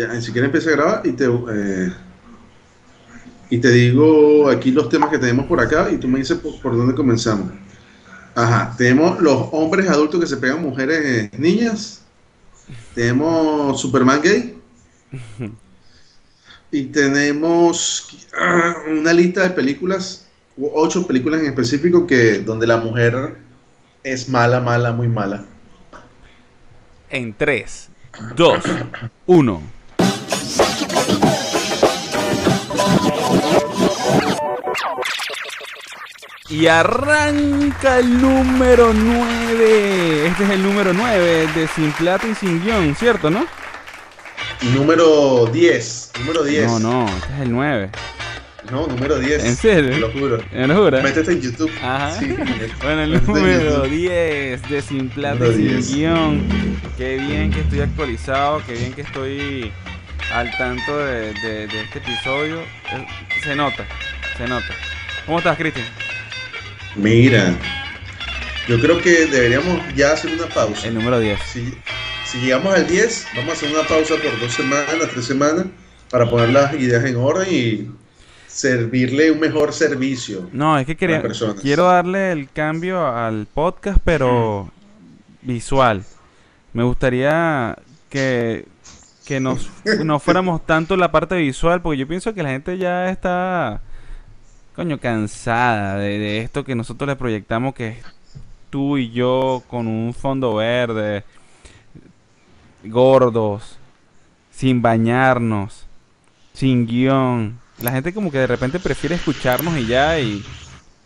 Ya, si quieres empieza a grabar y te, eh, y te digo aquí los temas que tenemos por acá y tú me dices por, dónde comenzamos. Ajá, tenemos los hombres adultos que se pegan mujeres eh, niñas. Tenemos Superman gay. y tenemos ah, una lista de películas, ocho películas en específico que donde la mujer es mala, mala, muy mala. En 3, 2, 1. Y arranca el número 9. Este es el número 9 de Sin Plata y Sin Guión, ¿cierto, no? Número 10. Número 10. No, no, este es el 9. No, número 10. ¿En serio? Te lo juro. ¿Me lo juro? Métete en YouTube. Ajá. Sí, bueno, el número 10 de Sin Plata y Sin Guión. Qué bien que estoy actualizado, qué bien que estoy al tanto de, de, de este episodio. Eh, se nota, se nota. ¿Cómo estás, Cristian? Mira, yo creo que deberíamos ya hacer una pausa. El número 10. Si, si llegamos al 10, vamos a hacer una pausa por dos semanas, tres semanas, para poner las ideas en orden y servirle un mejor servicio. No, es que quería, quiero darle el cambio al podcast, pero visual. Me gustaría que, que nos, no fuéramos tanto la parte visual, porque yo pienso que la gente ya está coño, cansada de, esto que nosotros le proyectamos que es tú y yo con un fondo verde, gordos, sin bañarnos, sin guion. La gente como que de repente prefiere escucharnos y ya y,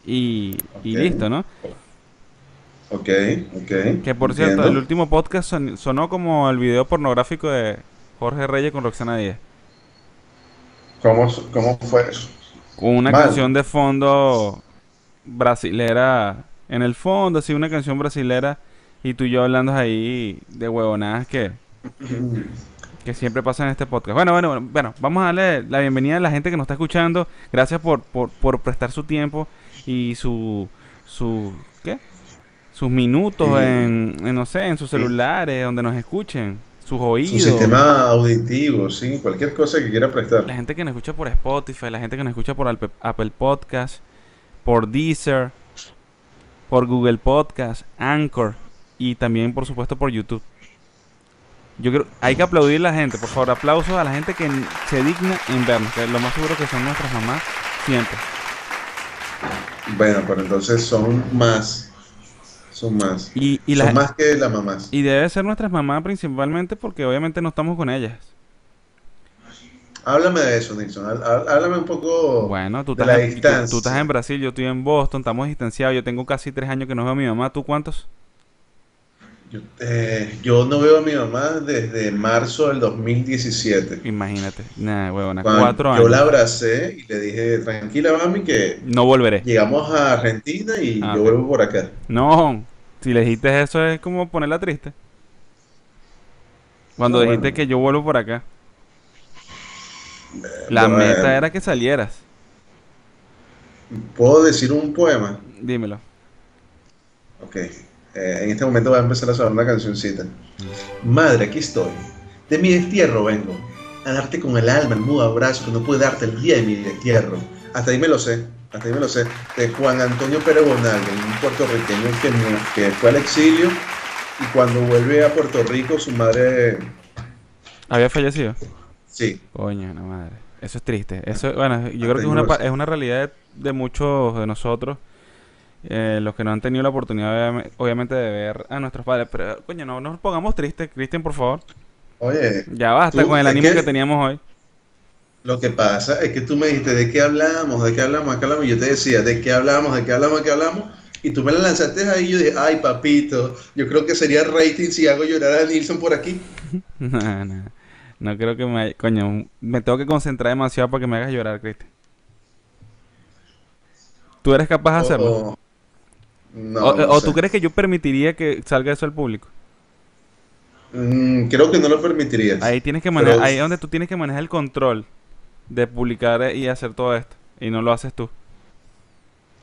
y, listo, ¿no? Ok, ok. Que por cierto, el último podcast sonó como el video pornográfico de Jorge Reyes con Roxana Díaz. ¿Cómo, cómo fue eso? Con una canción de fondo brasilera en el fondo, así una canción brasilera y tú y yo hablando ahí de huevonadas que, que siempre pasa en este podcast. Bueno, bueno, bueno, bueno, vamos a darle la bienvenida a la gente que nos está escuchando. Gracias por, por, por prestar su tiempo y su, su, ¿qué? Sus minutos en, en, no sé, en sus celulares, donde nos escuchen sus oídos. Su sistema auditivo, sí, cualquier cosa que quiera prestar. La gente que nos escucha por Spotify, la gente que nos escucha por Apple Podcast, por Deezer, por Google Podcast, Anchor y también, por supuesto, por YouTube. Yo creo, hay que aplaudir a la gente, por favor, aplausos a la gente que se digna en vernos, que lo más seguro que son nuestras mamás siempre. Bueno, pero entonces son más son más. Y, Son más que las mamás. Y debe ser nuestras mamás principalmente porque obviamente no estamos con ellas. Háblame de eso, Nilsson. Háblame un poco bueno, tú de estás, la distancia. Tú, estás en Brasil, yo estoy en Boston, estamos distanciados. Yo tengo casi tres años que no veo a mi mamá. ¿Tú cuántos? Yo, eh, yo no veo a mi mamá desde marzo del 2017. Imagínate. Nada, huevona. Cuatro años. Yo la abracé y le dije, tranquila, mami, que... No volveré. Llegamos a Argentina y ah, yo vuelvo por acá. No, si le dijiste eso es como ponerla triste. Cuando dijiste que yo vuelvo por acá. La meta era que salieras. ¿Puedo decir un poema? Dímelo. Ok. Eh, en este momento va a empezar a sonar una cancioncita. Madre, aquí estoy. De mi destierro vengo. A darte con el alma el mudo abrazo que no puede darte el día de mi destierro. Hasta ahí me lo sé. Hasta ahí me lo sé. De Juan Antonio Pérez un puertorriqueño que, que fue al exilio y cuando vuelve a Puerto Rico su madre... ¿Había fallecido? Sí. Coño, no madre. Eso es triste. Eso, bueno, yo creo que es una, es una realidad de muchos de nosotros eh, los que no han tenido la oportunidad, obviamente, de ver a nuestros padres. Pero, coño, no nos pongamos tristes, Cristian, por favor. Oye. Ya basta con el ánimo que, teníamos hoy. Lo que pasa es que tú me dijiste, ¿de qué hablamos? ¿De qué hablamos? ¿De qué hablamos? Y yo te decía, ¿de qué hablamos? ¿De qué hablamos? ¿De qué hablamos? Y tú me la lanzaste ahí y yo dije, ay, papito, yo creo que sería rating si hago llorar a Nilsson por aquí. no, no. No creo que me... Coño, me tengo que concentrar demasiado para que me hagas llorar, Cristian. ¿Tú eres capaz de hacerlo? Oh, o, tú crees que yo permitiría que salga eso al público? Mm, creo que no lo permitirías. Ahí tienes que manejar, ahí es donde tú tienes que manejar el control de publicar y hacer todo esto. Y no lo haces tú.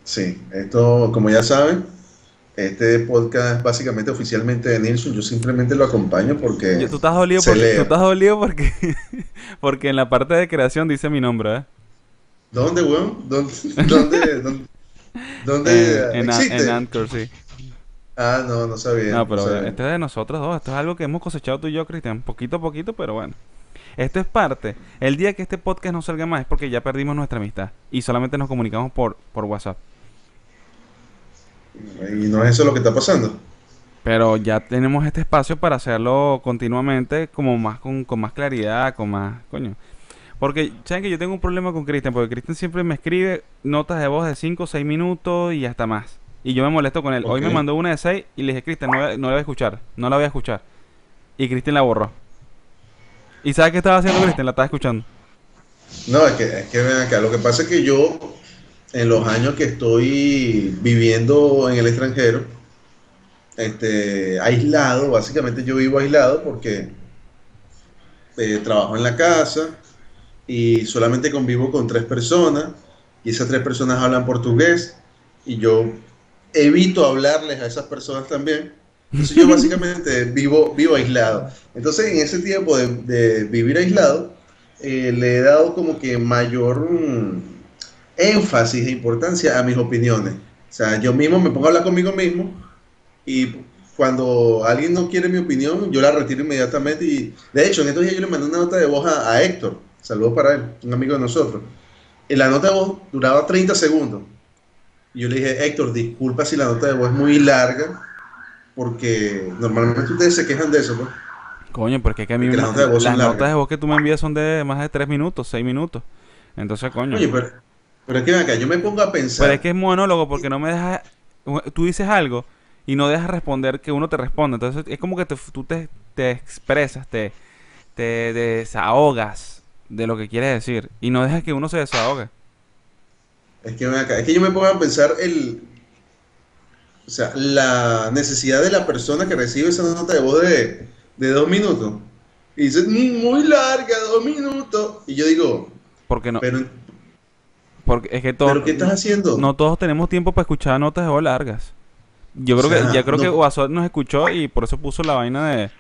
Sí, esto, como ya saben, Este podcast básicamente oficialmente de Nilsson, yo simplemente lo acompaño porque... Yo- Tú estás dolido lee. tú estás dolido porque, porque en la parte de creación dice mi nombre, ¿eh? ¿Dónde, weón? ¿Dónde? ¿Dónde? ¿Dónde? Dónde En, existe? en Anchor, sí. Ah, no, no sabía. No, pero sabía. este es de nosotros dos. Esto es algo que hemos cosechado tú y yo, Cristian. Poquito a poquito, pero bueno. Esto es parte. El día que este podcast no salga más es porque ya perdimos nuestra amistad. Y solamente nos comunicamos por, por WhatsApp. Y no es eso lo que está pasando. Pero ya tenemos este espacio para hacerlo continuamente, como más con, con más claridad, con más. Coño. Porque, ¿saben que yo tengo un problema con Cristian? Porque Cristian siempre me escribe notas de voz de 5 o 6 minutos y hasta más. Y yo me molesto con él. Hoy me mandó una de 6 y le dije, Cristian, no, la- no la voy a escuchar. No la voy a escuchar. Y Cristian la borró. ¿Y sabes qué estaba haciendo Cristian? La estaba escuchando. No, es que, es que ven acá. Lo que pasa es que yo, en los años que estoy viviendo en el extranjero, este, aislado, básicamente yo vivo aislado porque eh, trabajo en la casa y solamente convivo con tres personas y esas tres personas hablan portugués y yo evito hablarles a esas personas también. Entonces yo básicamente vivo, vivo aislado. Entonces en ese tiempo de, de vivir aislado, eh, le he dado como que mayor mm, énfasis e importancia a mis opiniones. O sea, yo mismo me pongo a hablar conmigo mismo y cuando alguien no quiere mi opinión, yo la retiro inmediatamente. Y de hecho, en estos días yo le mandé una nota de voz a, a Héctor. Saludos para él, un amigo de nosotros. Y la nota de voz duraba 30 segundos. Y yo le dije, Héctor, disculpa si la nota de voz es muy larga, porque normalmente ustedes se quejan de eso, ¿no? Coño, porque es que a mí me- las notas de voz las notas de voz que tú me envías son de más de 3 minutos, 6 minutos. Entonces, coño. Oye, pero, pero es que acá, yo me pongo a pensar. Pero es que es monólogo porque no me dejas. Tú dices algo y no dejas responder que uno te responda. Entonces es como que te- tú te, te expresas, te, te desahogas de lo que quieres decir y no dejas que uno se desahogue. Es que acá, es que yo me pongo a pensar el, o sea, la necesidad de la persona que recibe esa nota de voz de, de dos minutos. Y dice, "Mm, muy larga, dos minutos. Y yo digo, Porque no. pero, Porque es que todo, pero ¿qué estás haciendo? no todos tenemos tiempo para escuchar notas de voz largas. Yo creo O sea, que, ya creo que. Guasot nos escuchó y por eso puso la vaina de,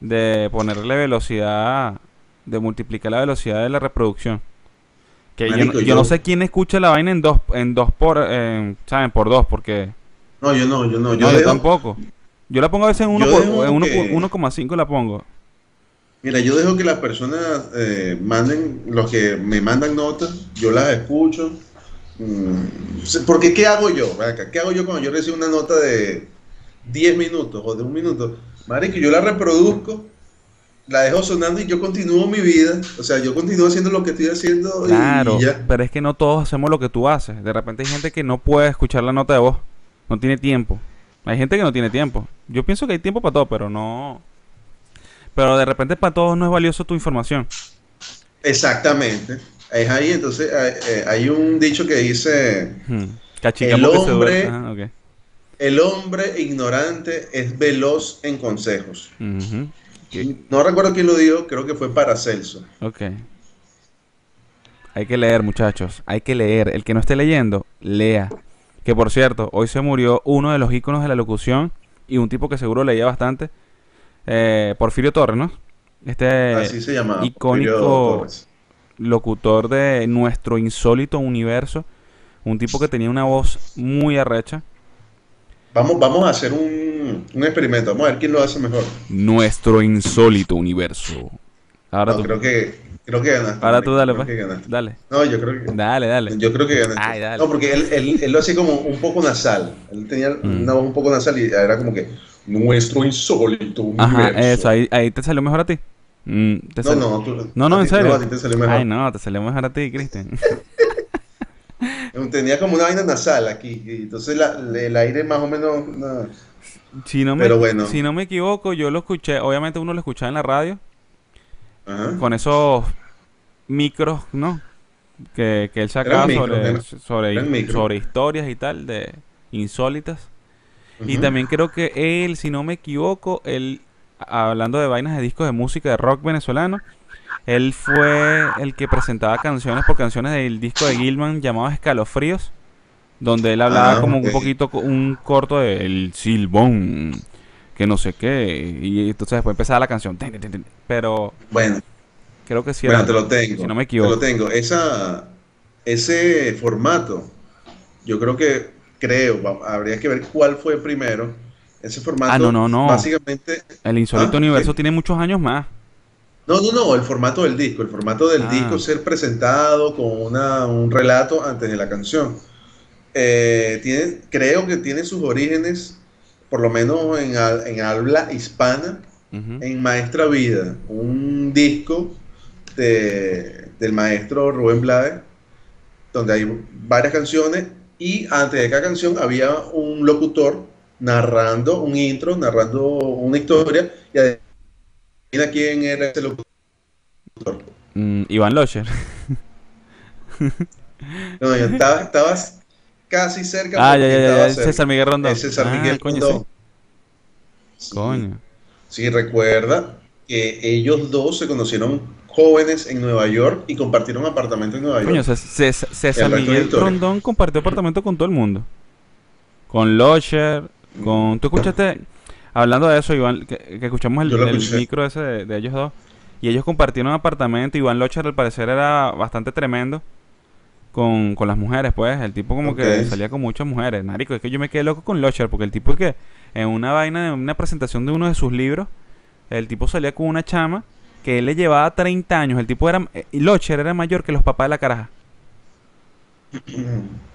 de ponerle velocidad, de multiplicar la velocidad de la reproducción. Que yo, Marico, no- yo yo- no sé quién escucha la vaina en dos, en dos por, en, ¿saben? Por dos, porque No, yo no, yo no, yo, no, yo dejo- tampoco. Yo la pongo a veces en uno Yo por, dejo en uno que- por 1,5 la pongo. Mira, yo dejo que las personas eh, manden, los que me mandan notas, yo las escucho. Mm, porque ¿qué hago yo? ¿Qué hago yo cuando yo recibo una nota de 10 minutos o de un minuto? Marico, yo la reproduzco, la dejo sonando y yo continúo mi vida. O sea, yo continúo haciendo lo que estoy haciendo Claro, y ya. pero es que no todos hacemos lo que tú haces. De repente hay gente que no puede escuchar la nota de voz. No tiene tiempo. Hay gente que no tiene tiempo. Yo pienso que hay tiempo para todo, pero no. Pero de repente para todos no es valioso tu información. Exactamente. Es ahí, entonces hay, eh, hay un dicho que dice, Hmm. El hombre-. Ajá, ok. el hombre ignorante es veloz en consejos. No recuerdo quién lo dijo, creo que fue Paracelso. Ok. Hay que leer, muchachos. Hay que leer. El que no esté leyendo, lea. Que por cierto, hoy se murió uno de los íconos de la locución y un tipo que seguro leía bastante. eh, Porfirio Torres, ¿no? Este Así se llamaba. icónico- locutor de nuestro insólito universo. Un tipo que tenía una voz muy arrecha. Vamos, vamos a hacer un, un experimento. Vamos a ver quién lo hace mejor. Nuestro insólito universo. Ahora No, tú. creo que, creo que ganaste. Ahora tú dale, pues. Dale. No, yo creo que, Dale, dale. yo creo que ganaste. Ay, dale. No, porque él, él, él lo hacía como un poco nasal. Él tenía Mm. una voz un poco nasal y era como que nuestro insólito universo. Ajá, eso, ahí, ahí te salió mejor a ti. Mm, No, no, tú- No, no, en serio. te salió mejor. Ay, no, te salió mejor a ti, Cristian. Tenía como una vaina nasal aquí. Y entonces la- el aire más o menos. no. Si no, me, Pero bueno. si no me equivoco, yo lo escuché, obviamente uno lo escuchaba en la radio, Ajá. con esos micros, ¿no? Que, que él sacaba sobre, sobre, historias y tal, de insólitas. Y también creo que él, si no me equivoco, él, hablando de vainas de discos de música de rock venezolano, él fue el que presentaba canciones por canciones del disco de Gilman llamado Escalofríos, donde él hablaba Ah, como un poquito, un corto de El Silbón, que no sé qué, y entonces después empezaba la canción, pero Bueno, creo que sí bueno, era, te lo tengo. si no me Te equivoco. lo tengo. Esa, ese formato, yo creo que, creo, habría que ver cuál fue primero. Ese formato, Ah, no, no, no. básicamente, El Insólito Ah, Universo tiene muchos años más. No, no, no, el formato del disco, el formato del Ah. disco ser presentado con una, un relato antes de la canción. Eh, tiene, creo que tiene sus orígenes, por lo menos en, en habla hispana, en Maestra Vida, un disco de- del maestro Rubén Blades, donde hay varias canciones y antes de cada canción había un locutor narrando un intro, narrando una historia y quién era ese locutor. Mm, Iván Locher. No, yo estaba- estabas casi cerca. Ah, ya, ya, ya, cerca. César Miguel Rondón. César Ah, Miguel coño, Rondón. sí. Coño. Sí, recuerda que ellos dos se conocieron jóvenes en Nueva York y compartieron apartamento en Nueva York. Coño, Cés- Cés- César de Miguel. Rondón compartió apartamento con todo el mundo. Con Locher, con... ¿Tú escuchaste? Hablando de eso, Iván, que, que escuchamos el, micro ese de, de ellos dos. Y ellos compartieron apartamento. Iván Locher al parecer era bastante tremendo con, con las mujeres, pues. El tipo como que salía con muchas mujeres. Marico, es que yo me quedé loco con Locher porque el tipo es que en una vaina, en una presentación de uno de sus libros, el tipo salía con una chama que él le llevaba 30 años. El tipo era... eh, Locher era mayor que los papás de la caraja.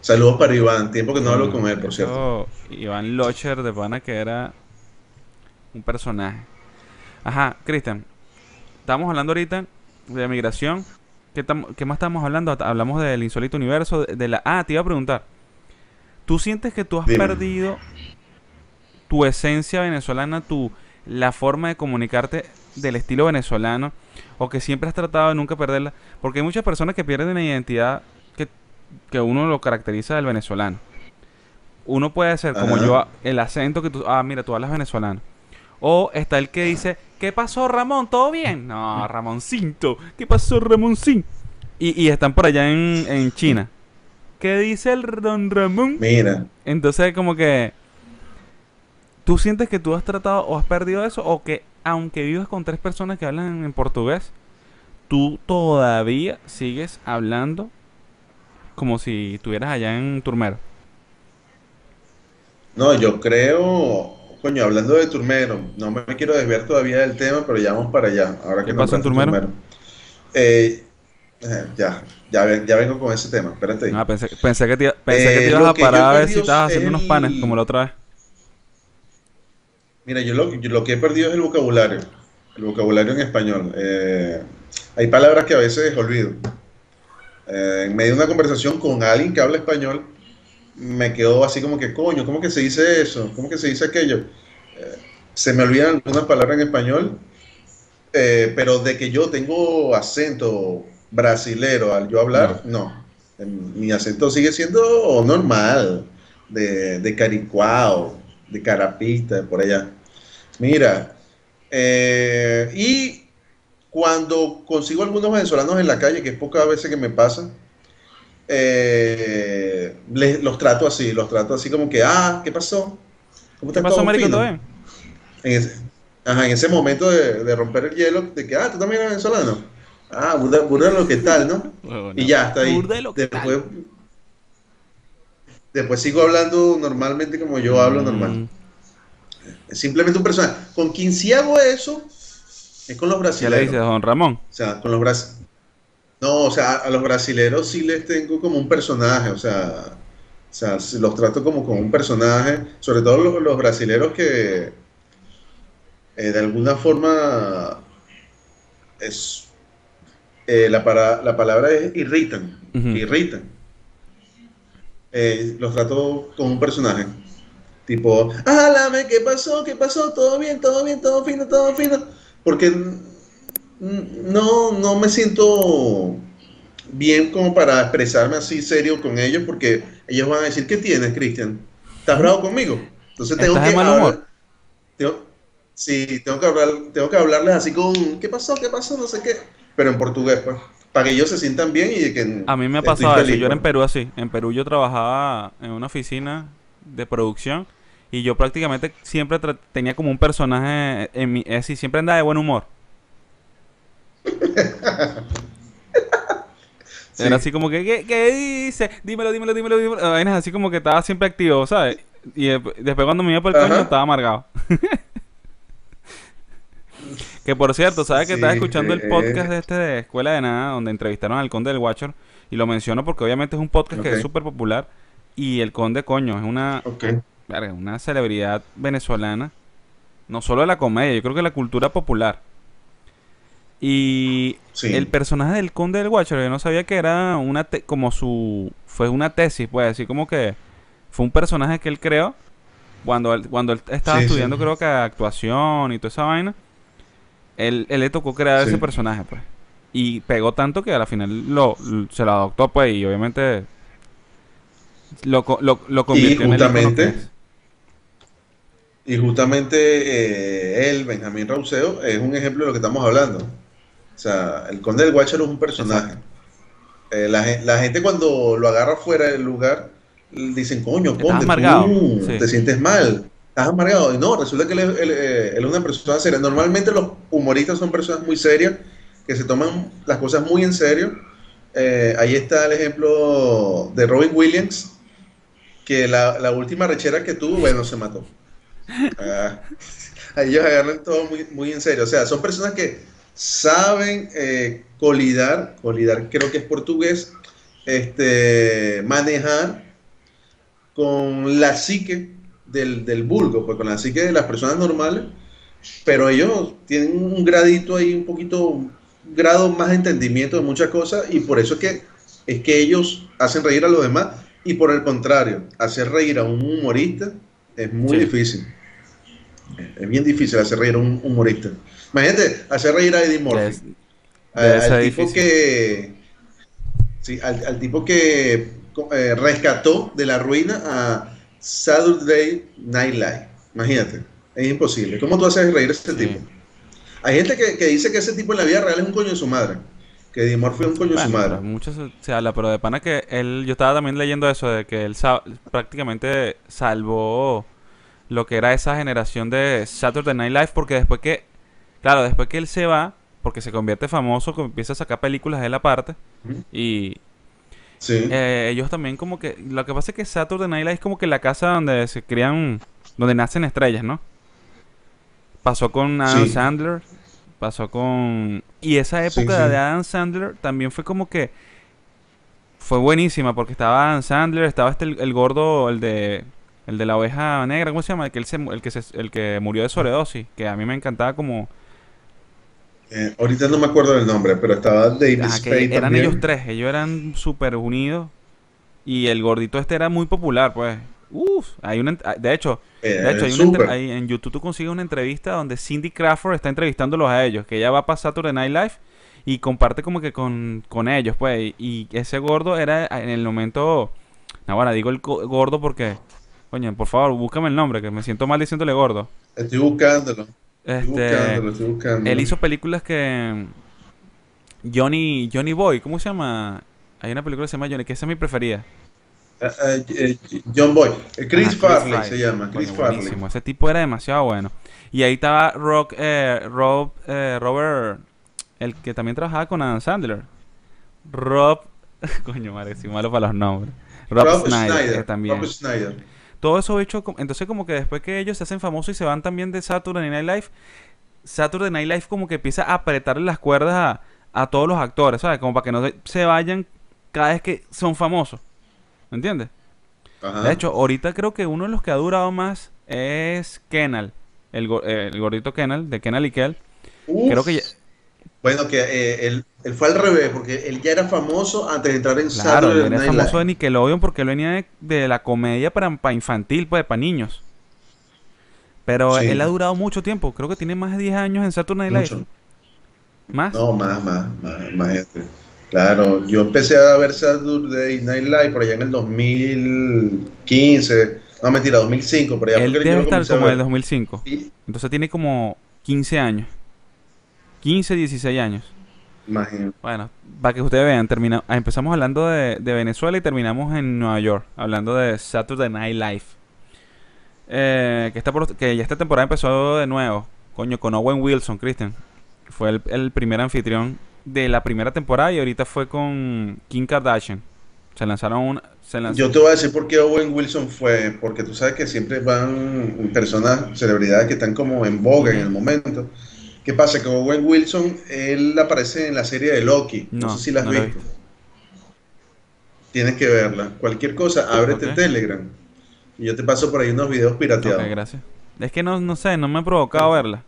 Saludos para Iván, tiempo que no hablo Mm, con él, por cierto. Iván Locher de pana que era un personaje. Ajá, Cristian. Estamos hablando ahorita de migración. ¿Qué, más estamos hablando? Hablamos del insólito universo, de, de la... Ah, te iba a preguntar. ¿Tú sientes que tú has Dime. perdido tu esencia venezolana, tu la forma de comunicarte del estilo venezolano o que siempre has tratado de nunca perderla? Porque hay muchas personas que pierden la identidad que, uno lo caracteriza del venezolano. Uno puede ser como Ajá. yo, el acento que tú, ah, mira, tú hablas venezolano. O está el que dice, ¿qué pasó Ramón? ¿Todo bien? No, Ramoncito, ¿qué pasó Ramoncín? Y, y están por allá en, en China. ¿Qué dice el don Ramón? Mira, Entonces, como que. ¿Tú sientes que tú has tratado o has perdido eso? O que, aunque vivas con tres personas que hablan en portugués, tú todavía sigues hablando como si estuvieras allá en Turmero. no, yo creo, coño, hablando de Turmero, no me quiero desviar todavía del tema, pero ya vamos para allá. Ahora ¿Qué que pasó en Turmero? Eh, eh, ya, ya, ven- ya vengo con ese tema, espérate. ahí. Ah, pensé, pensé que te, pensé que te Eh, ibas a parar a ver si estabas es haciendo unos panes como la otra vez. Mira, yo lo, yo lo que he perdido es el vocabulario, el vocabulario en español. Eh, hay palabras que a veces olvido. Eh, en medio de una conversación con alguien que habla español, me quedo así como que, coño, ¿cómo que se dice eso? ¿Cómo que se dice aquello? Eh, se me olvidan algunas palabras en español, eh, pero de que yo tengo acento brasilero al yo hablar, no. En- Mi acento sigue siendo normal, de, de caricuao, de carapista, por allá. Mira, eh, y cuando consigo algunos venezolanos en la calle, que es pocas veces que me pasa, eh, les- los trato así, los trato así como que, ah, ¿qué pasó? ¿Cómo ¿Qué está pasó, Marico? fino?" ¿Todo bien? En ese, ajá, en ese momento de, de romper el hielo, de que, ah, tú también eres venezolano. Ah, burda, burda lo que tal, ¿no? Y ya, está ahí. Burda lo que Después, después sigo hablando normalmente como yo hablo Mm, normal. Es simplemente un personaje. Con quien sí hago eso es con los ¿Qué le brasileños. dices, don Ramón? O sea, con los bras... No, o sea, a los brasileros sí les tengo como un personaje, o sea, o sea, los trato como con un personaje, sobre todo los, los brasileros que eh, de alguna forma es eh, la, para- la palabra es irritan, irritan. Eh, los trato como un personaje. Tipo, álame, ¿qué pasó? ¿Qué pasó? ¿Todo bien? ¿Todo bien? ¿Todo fino? ¿Todo fino? Porque no, no me siento bien como para expresarme así serio con ellos porque ellos van a decir, ¿qué tienes, Cristian? ¿Estás bravo conmigo? Entonces tengo ¿Estás de que mal hablar- humor? tengo- sí, tengo que hablar, tengo que hablarles así con, ¿qué pasó? ¿Qué pasó? No sé qué. Pero en portugués, pues. para que ellos se sientan bien y que A mí me ha pasado eso. Yo era en pues. Perú así. En Perú yo trabajaba en una oficina de producción y yo prácticamente siempre tenía como un personaje en mi... Es decir, siempre andaba de buen humor. Sí. Era así como que, ¿qué, qué dice? Dímelo, dímelo, dímelo, dímelo. Vainas así como que estaba siempre activo, ¿sabes? Y de- después cuando me iba por el coño estaba amargado. que por cierto, ¿sabes que Sí, estaba escuchando el eh, podcast de este de Escuela de Nada, donde entrevistaron al Conde del Watcher? Y lo menciono porque obviamente es un podcast que es súper popular. Y el Conde, coño, es una, Ok. Verga, una celebridad venezolana. No solo de la comedia, yo creo que de la cultura popular. Y Sí. el personaje del conde del Watcher, yo no sabía que era una te- como su fue una tesis, pues así como que fue un personaje que él creó cuando él, cuando él estaba Sí, sí. estudiando creo que actuación y toda esa vaina. Él, él le tocó crear ese personaje, pues. Y pegó tanto que a la final lo, se lo adoptó, pues, y obviamente lo, lo, lo convirtió en el ícono que justamente- es. Y justamente eh, él, Benjamín Rauseo, es un ejemplo de lo que estamos hablando. O sea, el conde del Guácharo es un personaje. Eh, la, la gente cuando lo agarra fuera del lugar, dicen, coño, conde, amargado". tú Sí. te sientes mal, estás amargado. Y no, resulta que él, es- él, eh, él es una persona seria. Normalmente los humoristas son personas muy serias, que se toman las cosas muy en serio. Eh, ahí está el ejemplo de Robin Williams, que la, la última rechera que tuvo, bueno, se mató. Ah, ellos agarran todo muy, muy en serio. O sea, son personas que saben eh, colidar, colidar creo que es portugués, este, manejar con la psique del, del vulgo, pues con la psique de las personas normales, pero ellos tienen un gradito ahí, un poquito, un grado más de entendimiento de muchas cosas y por eso es que, es que ellos hacen reír a los demás y por el contrario, hacer reír a un humorista es muy Sí. difícil. Es bien difícil hacer reír a un humorista. Imagínate, hacer reír a Eddie Murphy. Es- A- debe al tipo difícil. que sí, al, al tipo que eh, rescató de la ruina a Saturday Night Live. Imagínate, es imposible. ¿Cómo tú haces reír a ese Sí. tipo? Hay gente que, que dice que ese tipo en la vida real es un coño de su madre. Que Eddie Murphy es un coño de su madre. mucho se, habla, pero de pana que él, yo estaba también leyendo eso, de que él prácticamente salvó lo que era esa generación de Saturday Night Live, porque después que, claro, después que él se va, porque se convierte famoso, que empieza a sacar películas de él aparte, Ujú. y Sí. eh, ellos también como que, lo que pasa es que Saturday Night Live es como que la casa donde se crían, donde nacen estrellas, ¿no? Pasó con Adam Sí. Sandler, pasó con... Y esa época sí. de Adam Sandler también fue como que... Fue buenísima porque estaba Adam Sandler, estaba este el, el gordo, el de el de la oveja negra, ¿cómo se llama? El que él se mu- el que se- el que murió de sobredosis, que a mí me encantaba como Eh, ahorita no me acuerdo del nombre, pero estaba David Ajá, Spade eran también. ellos tres, ellos eran súper unidos y el gordito este era muy popular, pues. Uf, hay una, de hecho, Eh, de hecho hay una entre- súper. hay- en YouTube tú consigues una entrevista donde Cindy Crawford está entrevistándolos a ellos, que ella va a pasar Saturday Night Live y comparte como que con, con ellos, pues. Y, y ese gordo era en el momento, no, bueno, digo el go- gordo porque, coño, por favor, búscame el nombre, que me siento mal diciéndole gordo. Estoy buscándolo. Estoy Este, buscándolo, estoy buscándolo. él hizo películas que Johnny Johnny Boy, ¿cómo se llama? Hay una película que se llama Johnny, que esa es mi preferida. Eh, John Boy. Chris Farley se llama. Chris Coño, Farley. Ese tipo era demasiado bueno. Y ahí estaba Rock, eh, Rob, eh, Robert, el que también trabajaba con Adam Sandler. Rob, coño, madre, soy malo para los nombres. Rob, Rob Snyder, Schneider. que también. Rob Schneider. Todo eso hecho, entonces como que después que ellos se hacen famosos y se van también de Saturday Night Live, Saturday Night Live como que empieza a apretarle las cuerdas a, a todos los actores, ¿sabes? Como para que no se- vayan cada vez que son famosos. ¿Me entiendes? Ajá. De hecho, ahorita creo que uno de los que ha durado más es Kenal. El, go- el gordito Kenal, de Kenal y Kel. Creo que ya- Bueno, que eh, él, él fue al revés, porque él ya era famoso antes de entrar en Claro, Saturday él era Night famoso de Live. Nickelodeon porque él venía de, de la comedia para, para infantil, pues, para niños. Pero Sí. él ha durado mucho tiempo. Creo que tiene más de 10 años en Saturday Night Live. ¿Más? No, más, más, más, más. Claro, yo empecé a ver Saturday Night Live por allá en el 2015. No, mentira, 2005, por allá él debe estar como en el ver. 2005. Y- Entonces tiene como 15 años. 15, 16 años. Imagino. Bueno, para que ustedes vean, termina, ah, empezamos hablando de, de Venezuela y terminamos en Nueva York, hablando de Saturday Night Live. Eh, que, está por- que ya esta temporada empezó de nuevo, coño, con Owen Wilson, Christian. Fue el, el primer anfitrión de la primera temporada y ahorita fue con Kim Kardashian. Se lanzaron una... Se lanzó, Yo te voy a decir por qué Owen Wilson fue, porque tú sabes que siempre van personas, celebridades que están como en boga en el momento. ¿Qué pasa? Que Owen Wilson, él aparece en la serie de Loki. No, No, sé si la has no la he visto. Tienes que verla. Cualquier cosa, ábrete Ok. Telegram. Y yo te paso por ahí unos videos pirateados. Ok, gracias. Es que no, no sé, no me ha provocado verla.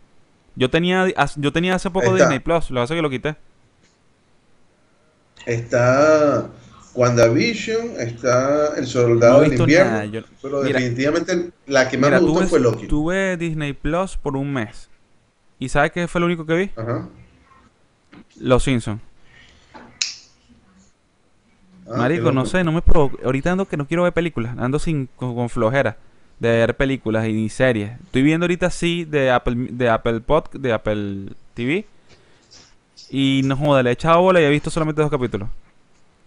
Yo tenía, yo tenía hace poco está. Disney Plus, lo es que lo quité. Está WandaVision, está El Soldado No del Invierno. yo- Pero Mira. definitivamente la que más Mira, me gustó tuve, fue Loki. tuve Disney Plus por un mes. ¿Y sabes qué fue lo único que vi? Ajá. Los Simpsons. Ah, Marico, no sé, no me provoca. Ahorita ando que no quiero ver películas. Ando sin, con, con flojera de ver películas y ni series. Estoy viendo ahorita sí de Apple, de Apple Pod, de Apple TV. Y no joda, le he echado bola y he visto solamente dos capítulos.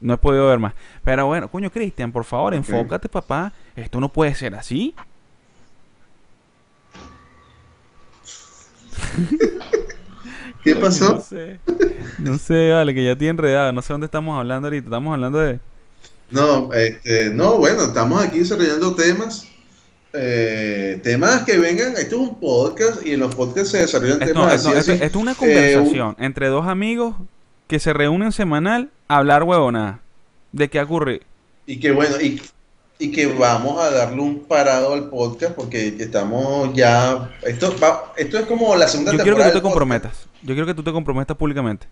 No he podido ver más. Pero bueno, coño, Cristian, por favor, enfócate, papá. Esto no puede ser así. ¿Qué pasó? No sé. No sé, vale, que ya estoy enredado. No sé dónde estamos hablando ahorita. Estamos hablando de. No, este, no, bueno, estamos aquí desarrollando temas. eh, temas que vengan. Esto es un podcast y en los podcasts se desarrollan Esto, temas esto- así, esto- así. esto es una Eh, conversación entre dos amigos que se reúnen semanal a hablar huevonada. ¿De qué ocurre? Y que bueno, y, y que vamos a darle un parado al podcast porque estamos ya. Esto, va- esto es como la segunda Yo quiero que temporada tú te podcast. comprometas. Yo quiero que tú te comprometas públicamente.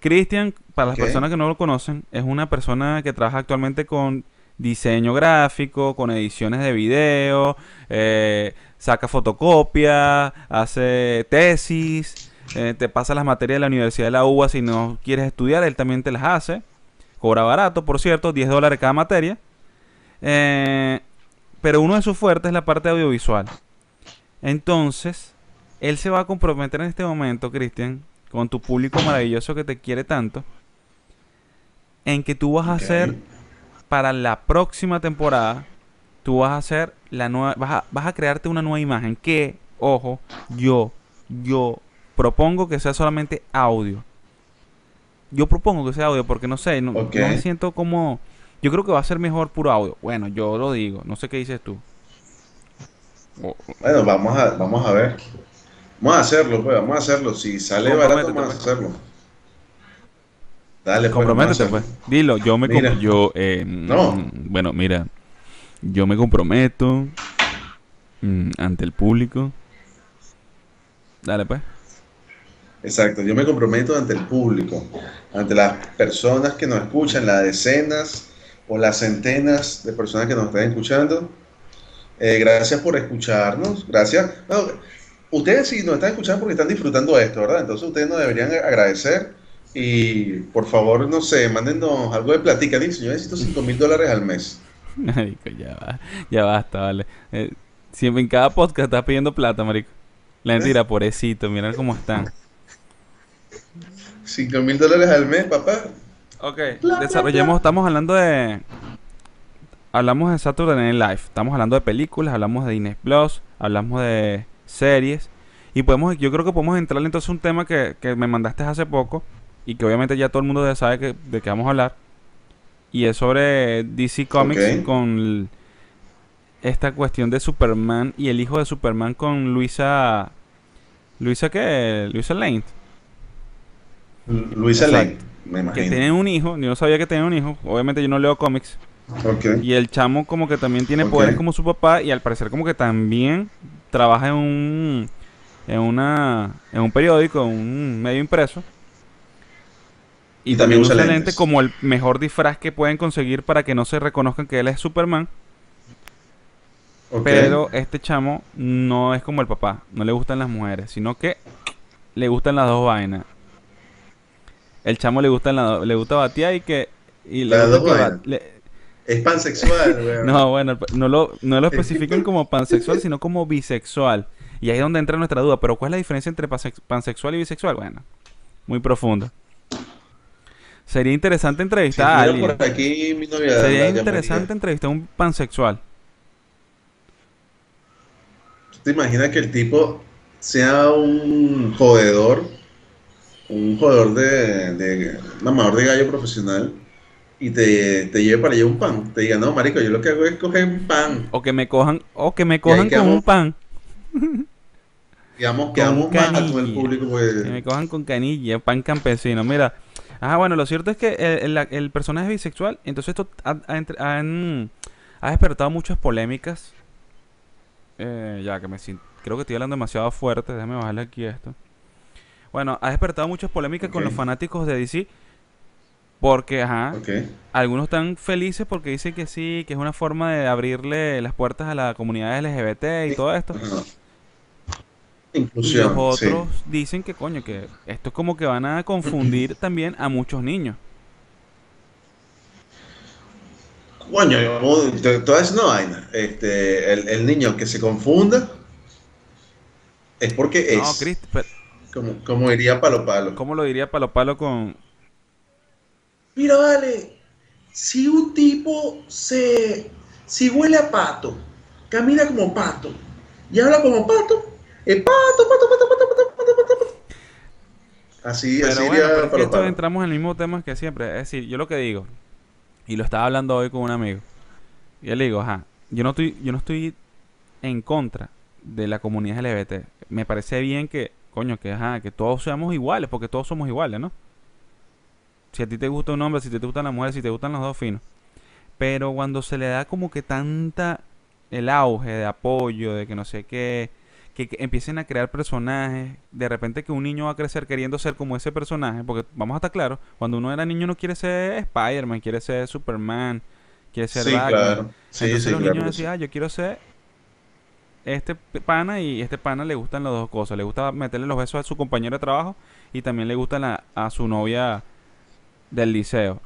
Cristian, para las personas que no lo conocen, es una persona que trabaja actualmente con diseño gráfico, con ediciones de video, eh, saca fotocopias, hace tesis, eh, te pasa las materias de la Universidad de la UBA si no quieres estudiar, él también te las hace. Cobra barato, por cierto, 10 dólares cada materia. Eh, pero uno de sus fuertes es la parte audiovisual. Entonces, él se va a comprometer en este momento, Cristian, con tu público maravilloso que te quiere tanto, en que tú vas a hacer para la próxima temporada, tú vas a hacer la nueva, vas a, vas a crearte una nueva imagen que, ojo, yo, yo propongo que sea solamente audio. Yo propongo que sea audio porque no sé, no, no me siento como... Yo creo que va a ser mejor puro audio. Bueno, yo lo digo, no sé qué dices tú. Bueno, vamos a, vamos a ver. Vamos a hacerlo, pues, vamos a hacerlo. Si sale barato, vamos a pues. hacerlo. Dale, pues, Comprométete, pues. Dilo, yo me Mira. yo eh, No. mm, bueno, mira, yo me comprometo mm, ante el público. Dale pues. Exacto, yo me comprometo ante el público, ante las personas que nos escuchan, las decenas o las centenas de personas que nos están escuchando. Eh, gracias por escucharnos, gracias. No, ustedes sí nos están escuchando porque están disfrutando esto, ¿verdad? Entonces ustedes nos deberían agradecer y por favor, no sé, mándenos algo de platica. Dice, yo necesito 5 mil dólares al mes. Marico, ya va, ya basta, vale. Eh, siempre en cada podcast estás pidiendo plata, marico. La mentira, pobrecito, mira cómo están. 5 mil dólares al mes, papá. Ok, desarrollemos, estamos hablando de... Hablamos de Saturday Night Live, estamos hablando de películas, hablamos de Disney Plus, hablamos de series y podemos, yo creo que podemos entrar entonces a un tema que, que me mandaste hace poco y que obviamente ya todo el mundo ya sabe que, de qué vamos a hablar y es sobre DC Comics con esta cuestión de Superman y el hijo de Superman con Luisa... ¿Luisa qué? Luisa Lane. Luisa. Lane, me Que imagino. tienen un hijo, yo no sabía que tenían un hijo, obviamente yo no leo cómics. Y el chamo como que también tiene poderes como su papá y al parecer como que también trabaja en un en una en un periódico, en un medio impreso. Y, Y también usa usa lente lentes. como el mejor disfraz que pueden conseguir para que no se reconozcan que él es Superman. Pero este chamo no es como el papá, no le gustan las mujeres, sino que le gustan las dos vainas. El chamo le gusta la- le gusta batear y que y le gusta que le- Es pansexual, weón. No, bueno, no lo, no lo especifican como pansexual, sino como bisexual. Y ahí es donde entra nuestra duda. Pero ¿cuál es la diferencia entre pansex- pansexual y bisexual? Bueno, muy profundo. Sería interesante entrevistar a alguien. por aquí, mi novia Sería interesante entrevistar a un pansexual. ¿Tú te imaginas que el tipo sea un jodedor, un jodedor de, de un amador de gallo profesional y te, te lleve para allá un pan? Te diga, no, marico, yo lo que hago es coger un pan. O que me cojan, o que me cojan con quedamos- un pan. Con quedamos mal con el público, pues. Que me cojan con canilla, pan campesino. Mira. Ah, bueno, lo cierto es que el, el- el personaje es bisexual. Entonces esto ha, ha han- ha despertado muchas polémicas. Eh, ya que me siento, creo que estoy hablando demasiado fuerte. Déjame bajarle aquí esto. Bueno, ha despertado muchas polémicas con los fanáticos de DC. Porque, ajá, algunos están felices porque dicen que sí, que es una forma de abrirle las puertas a la comunidad LGBT y todo esto. Ajá. Y Inclusión. los sí. otros dicen que coño, que esto es como que van a confundir también a muchos niños. Coño, yo- te, una vaina. Este, el, el niño que se confunda es porque No, es. Cristi, pero Como, como diría Palo Palo. ¿cómo lo diría Palo Palo con... Mira, vale, si un tipo se. Si huele a pato, camina como pato y habla como pato, es pato, pato, pato, pato, pato, pato, pato, pato. Así, Pero así bueno, diría pero es que Palo esto entramos en el mismo tema que siempre. Es decir, yo lo que digo, y lo estaba hablando hoy con un amigo, y él le digo, ajá, yo no estoy, yo no estoy en contra de la comunidad LGBT. Me parece bien que, coño, que ajá, que todos seamos iguales, porque todos somos iguales, ¿no? Si a ti te gusta un hombre, si te gustan las mujeres, si te gustan los dos finos. Pero cuando se le da como que tanta el auge de apoyo, de que no sé qué, que, que empiecen a crear personajes, de repente que un niño va a crecer queriendo ser como ese personaje, porque vamos a estar claros, cuando uno era niño no quiere ser Spider-Man, quiere ser Superman, quiere ser Sí, Batman. claro. Sí, Entonces sí, los claro niños decían, ah, yo quiero ser este pana y este pana le gustan las dos cosas. Le gusta meterle los besos a su compañero de trabajo y también le gustan la- a su novia del liceo.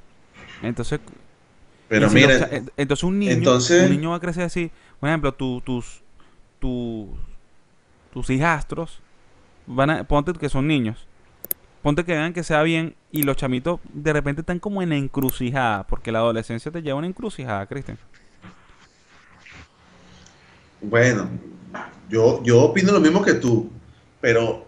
Entonces, Pero si no, en- entonces un niño, entonces- un niño va a crecer así. Por ejemplo, tu- tus, tus, tus hijastros, van a, ponte que son niños. Ponte que vean que sea bien y los chamitos de repente están como en encrucijada, porque la adolescencia te lleva a una encrucijada, Cristian. bueno, yo, yo opino lo mismo que tú, pero,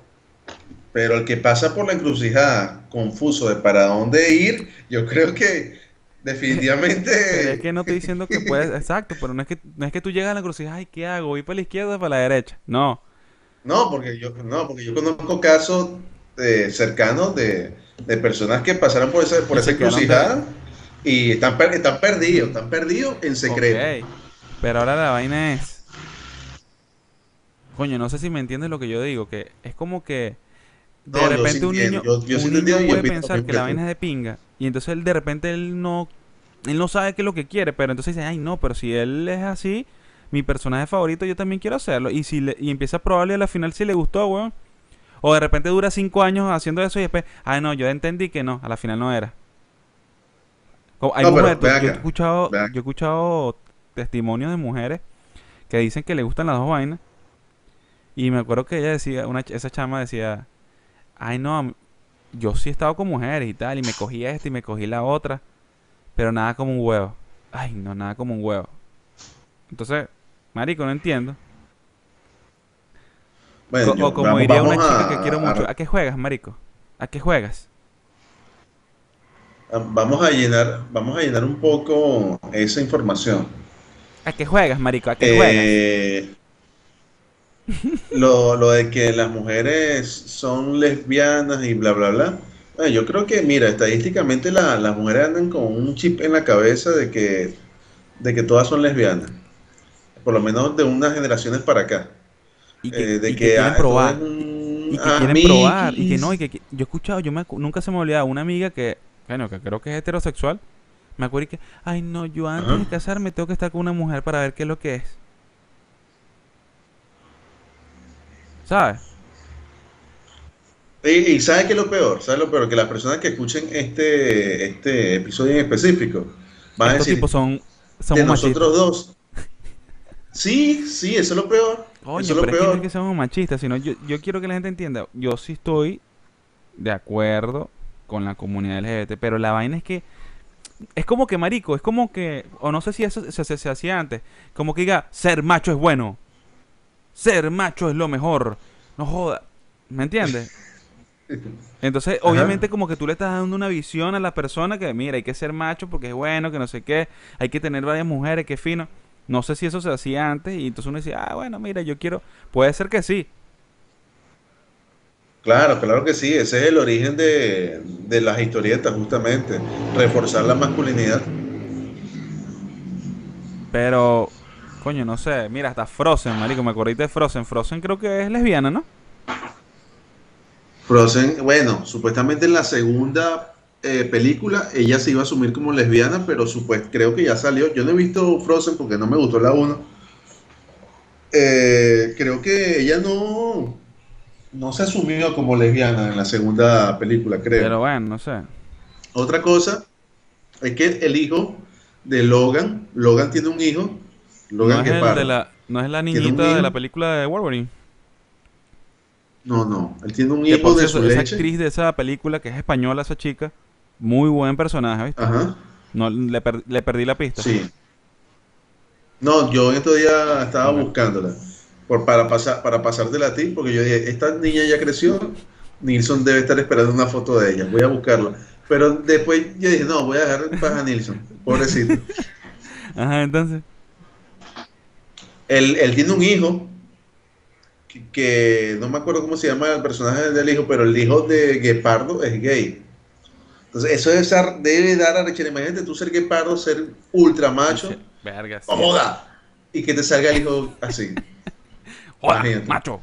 pero el que pasa por la encrucijada confuso de para dónde ir, yo creo que definitivamente... Pero es que no estoy diciendo que puedes, exacto, pero no es que, no es que tú llegas a la encrucijada, ay, ¿qué hago? ¿Voy para la izquierda o para la derecha? No. No, porque yo, no, porque yo conozco casos eh, cercanos de, de personas que pasaron por esa, por Y esa encrucijada y están, per- están perdidos, están perdidos en secreto. Pero ahora la vaina es. Coño, no sé si me entiendes lo que yo digo, que es como que de No, repente un niño, yo- un niño puede pensar que la vaina es de pinga y entonces él de repente él no él no sabe qué es lo que quiere, pero entonces dice, "Ay, no, pero si él es así, mi personaje favorito, yo también quiero hacerlo." Y si le, y empieza a probarle a la final si le gustó, weón. O de repente dura cinco años haciendo eso y después, ay no, yo entendí que no, a la final no era. Como- hay No, mujeres- yo he escuchado, yo he escuchado testimonios de mujeres que dicen que le gustan las dos vainas. Y me acuerdo que ella decía, una, esa chama decía, ay no, yo sí he estado con mujeres y tal, y me cogí esta y me cogí la otra, pero nada como un huevo. Ay no, nada como un huevo. Entonces, marico, no entiendo. Bueno, o como vamos- diría una vamos chica a- que quiero mucho, ¿a qué juegas, marico? ¿A qué juegas? vamos a llenar, vamos a llenar un poco esa información. ¿A qué juegas, marico? ¿A qué juegas? Eh, lo, lo de que las mujeres son lesbianas y bla, bla, bla. Bueno, yo creo que, mira, estadísticamente la- las mujeres andan con un chip en la cabeza de que, de que todas son lesbianas. Por lo menos de unas generaciones para acá. Y que, Eh, de y que que quieren ah, probar. un Y que quieren probar. Y que no, y que, yo he escuchado, yo me, nunca se me olvidaba una amiga que, bueno, que creo que es heterosexual. Me acuerdo y que, ay no, yo antes Ajá. de casarme tengo que estar con una mujer para ver qué es lo que es. ¿Sabes? Y, y ¿sabe qué es lo peor? ¿Sabe lo peor? Que las personas que escuchen este, este episodio en específico van a Estos decir tipos son, somos de machistas. nosotros dos. Sí, sí, eso es lo peor. Coño, eso es lo es que no peor. es que seamos machistas, sino yo, yo quiero que la gente entienda, yo sí estoy de acuerdo con la comunidad LGBT. Pero la vaina es que es como que marico, es como que, o no sé si eso se, hacía antes, como que diga, ser macho es bueno, ser macho es lo mejor, no joda, ¿me entiendes? Entonces, obviamente como que tú le estás dando una visión a la persona que, mira, hay que ser macho porque es bueno, que no sé qué, hay que tener varias mujeres, que fino. No sé si eso se hacía antes y entonces uno decía, ah, bueno, mira, yo quiero, puede ser que sí, Claro, claro que sí, ese es el origen de, las historietas, justamente, reforzar la masculinidad. Pero, coño, no sé, mira, hasta Frozen, marico, me acordé de Frozen. Frozen creo que es lesbiana, ¿no? Frozen, bueno, supuestamente en la segunda eh, película ella se iba a asumir como lesbiana, pero supuest creo que ya salió. Yo no he visto Frozen porque no me gustó la 1. Eh, creo que ella no, no se asumió como lesbiana en la segunda película, creo. Pero bueno, no sé. Otra cosa es que el hijo de Logan, Logan tiene un hijo, Logan no es, de la, no es la niñita de la película de Wolverine. No, no, él tiene un hijo de su esa actriz de esa película que es española, esa chica, muy buen personaje, ¿viste? Ajá. No, le, perdí la pista. Sí. No, yo en estos días estaba buscándola por, para, pasar, para pasártela a ti, porque yo dije, esta niña ya creció, Nilsson debe estar esperando una foto de ella, voy a buscarla. Pero después yo dije, no, voy a dejar en paz a Nilsson, pobrecito. Ajá, entonces. Él, él tiene un hijo, que, no me acuerdo cómo se llama el personaje del hijo, pero el hijo de Guepardo es gay. Entonces, eso debe, debe dar a Rechel. Imagínate tú ser Guepardo, ser ultra macho. Verga, ¡Joda! Y que te salga el hijo así. macho.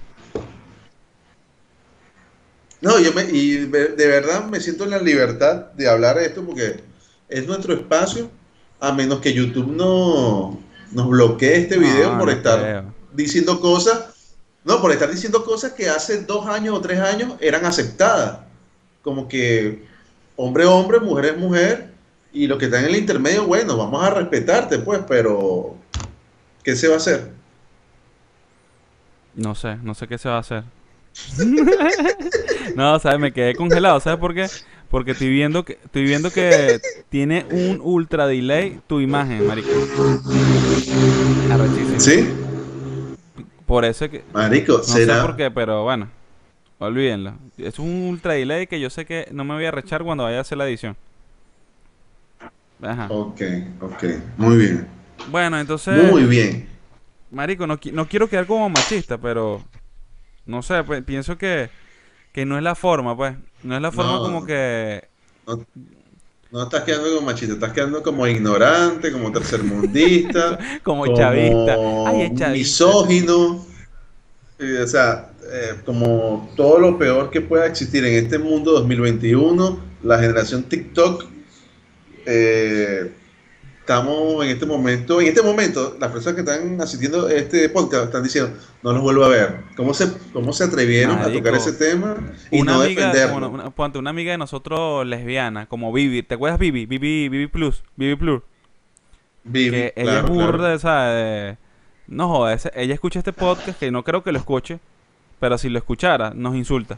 No, yo me, y de verdad me siento en la libertad de hablar de esto porque es nuestro espacio, a menos que YouTube no nos bloquee este video por estar diciendo cosas, no, por estar diciendo cosas que hace dos años o tres años eran aceptadas, como que hombre hombre, mujer es mujer, y lo que está en el intermedio, bueno, vamos a respetarte, pues, pero ¿qué se va a hacer? No sé, no sé qué se va a hacer. no, ¿sabes? Me quedé congelado. ¿Sabes por qué? Porque estoy viendo que estoy viendo que tiene un ultra delay tu imagen, marico. ¿Sí? Por eso que Marico, no sé por qué, pero bueno. Olvídenlo. Es un ultra delay que yo sé que no me voy a rechar cuando vaya a hacer la edición. Ajá. Ok, ok. Muy bien. Bueno, entonces. Muy bien. Marico, no, no quiero quedar como machista, pero no sé, pues, pienso que, que no es la forma, pues. No es la forma como que... No, estás quedando como machista, estás quedando como ignorante, como tercermundista. como, chavista. Ay, Misógino. o sea, eh, como todo lo peor que pueda existir en este mundo 2021, la generación TikTok eh, estamos en este momento, en este momento, las personas que están asistiendo a este podcast están diciendo, no los vuelvo a ver. ¿Cómo se, cómo se atrevieron a tocar ese tema y una no amiga, defenderlo? Una, una, amiga de nosotros lesbiana, como Vivi, ¿te acuerdas Vivi? Vivi, Vivi Plus, Vivi Plus. Vivi, que ella es burda, de, no joda, ella escucha este podcast que no creo que lo escuche, pero si lo escuchara, nos insulta.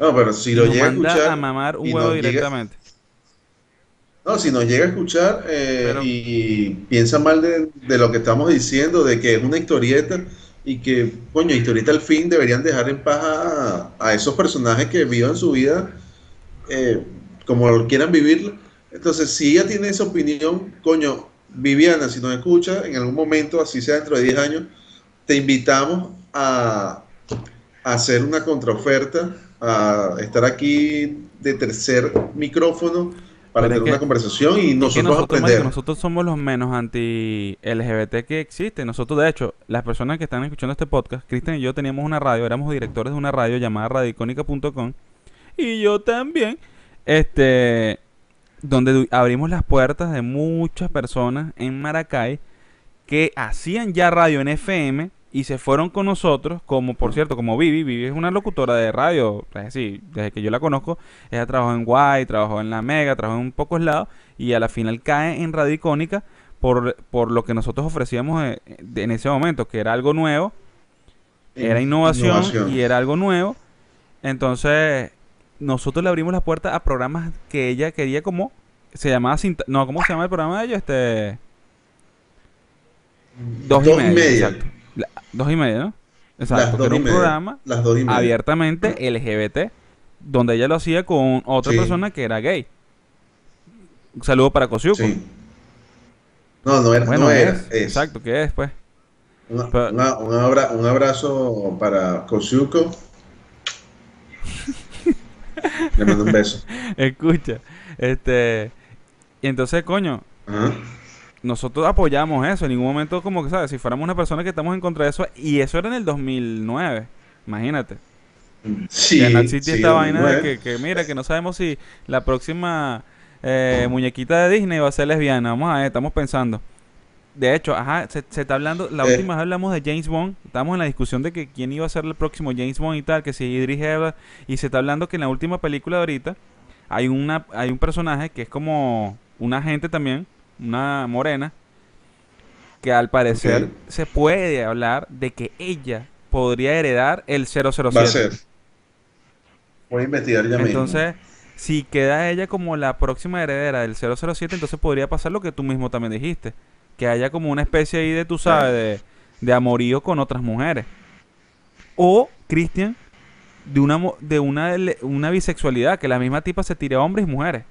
No, pero si lo llega a escuchar. a mamar un huevo directamente. No, si nos llega a escuchar eh, y piensa mal de, lo que estamos diciendo, de que es una historieta y que, coño, historieta al fin deberían dejar en paz a, esos personajes que vivan su vida eh, como quieran vivirla. Entonces, si ella tiene esa opinión, coño, Viviana, si nos escucha en algún momento, así sea dentro de 10 años, te invitamos a, a hacer una contraoferta, a estar aquí de tercer micrófono para tener una conversación y nosotros, aprender. nosotros somos los menos anti-LGBT que existe. Nosotros, de hecho, las personas que están escuchando este podcast, Cristian y yo teníamos una radio, éramos directores de una radio llamada radicónica.com y yo también, este, donde abrimos las puertas de muchas personas en Maracay que hacían ya radio en FM y se fueron con nosotros, como por cierto, como Vivi, Vivi es una locutora de radio, es decir, desde que yo la conozco, ella trabajó en Guay, trabajó en La Mega, trabajó en pocos lados y a la final cae en Radio Icónica por, por lo que nosotros ofrecíamos eh, en, ese momento, que era algo nuevo, era innovación, y era algo nuevo. Entonces, nosotros le abrimos la puerta a programas que ella quería como se llamaba no cómo se llama el programa de ellos este dos, y media, dos y media no exacto que era un programa abiertamente LGBT donde ella lo hacía con otra persona que era gay. Un saludo para Kosiuko sí. no no era, no era exacto ¿qué es pues un, un, abrazo para Kosiuko le mando un beso. Escucha este y entonces, coño, nosotros apoyamos eso. En ningún momento, como que, ¿sabes? Si fuéramos una persona que estamos en contra de eso, y eso era en el 2009, imagínate. Sí, que no existía esta vaina de que, mira, que no sabemos si la próxima eh, muñequita de Disney va a ser lesbiana. Vamos a ver, estamos pensando. De hecho, ajá, se, está hablando, la eh. última vez hablamos de James Bond, estamos en la discusión de que quién iba a ser el próximo James Bond y tal, que si Idris Elba, y se está hablando que en la última película de ahorita hay una hay un personaje que es como una gente también, una morena, que al parecer se puede hablar de que ella podría heredar el 007. Va a ser. Voy a investigar ya Entonces, si queda ella como la próxima heredera del 007, entonces podría pasar lo que tú mismo también dijiste. Que haya como una especie ahí de, tú sabes, de, de amorío con otras mujeres. O, Cristian, de una, de una, una bisexualidad, que la misma tipa se tire a hombres y mujeres.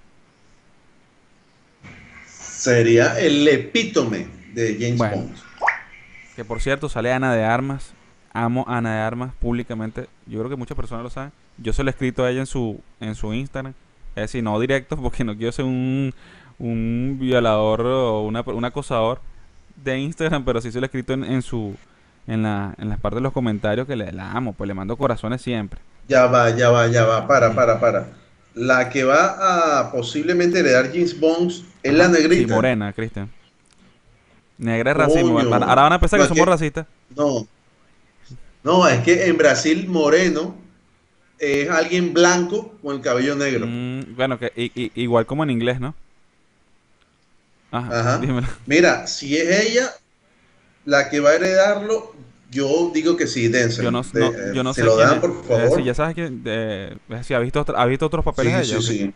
Sería el epítome de James Bond. Que por cierto, sale Ana de Armas. Amo a Ana de Armas públicamente. Yo creo que muchas personas lo saben. Yo se lo he escrito a ella en su, en su Instagram. Es decir, no directo, porque no quiero ser un, un violador o una, un acosador de Instagram, pero sí se lo he escrito en, en su en, la, en las partes de los comentarios que le la amo, pues le mando corazones siempre. Ya va, ya va, ya va, para, para, para. La que va a posiblemente heredar James Bond es la negrita. Sí, morena, Cristian. Negra es racismo. Ahora van a pensar que somos racistas. No. No, es que en Brasil moreno es alguien blanco con el cabello negro. Mm, bueno, que igual como en inglés, ¿no? Ajá. Mira, si es ella la que va a heredarlo, yo digo que sí, Denzel. Yo no, yo no sé. lo dan, por favor. si ya sabes que. si ha visto, ha visto otros papeles de ella. Sí, sí.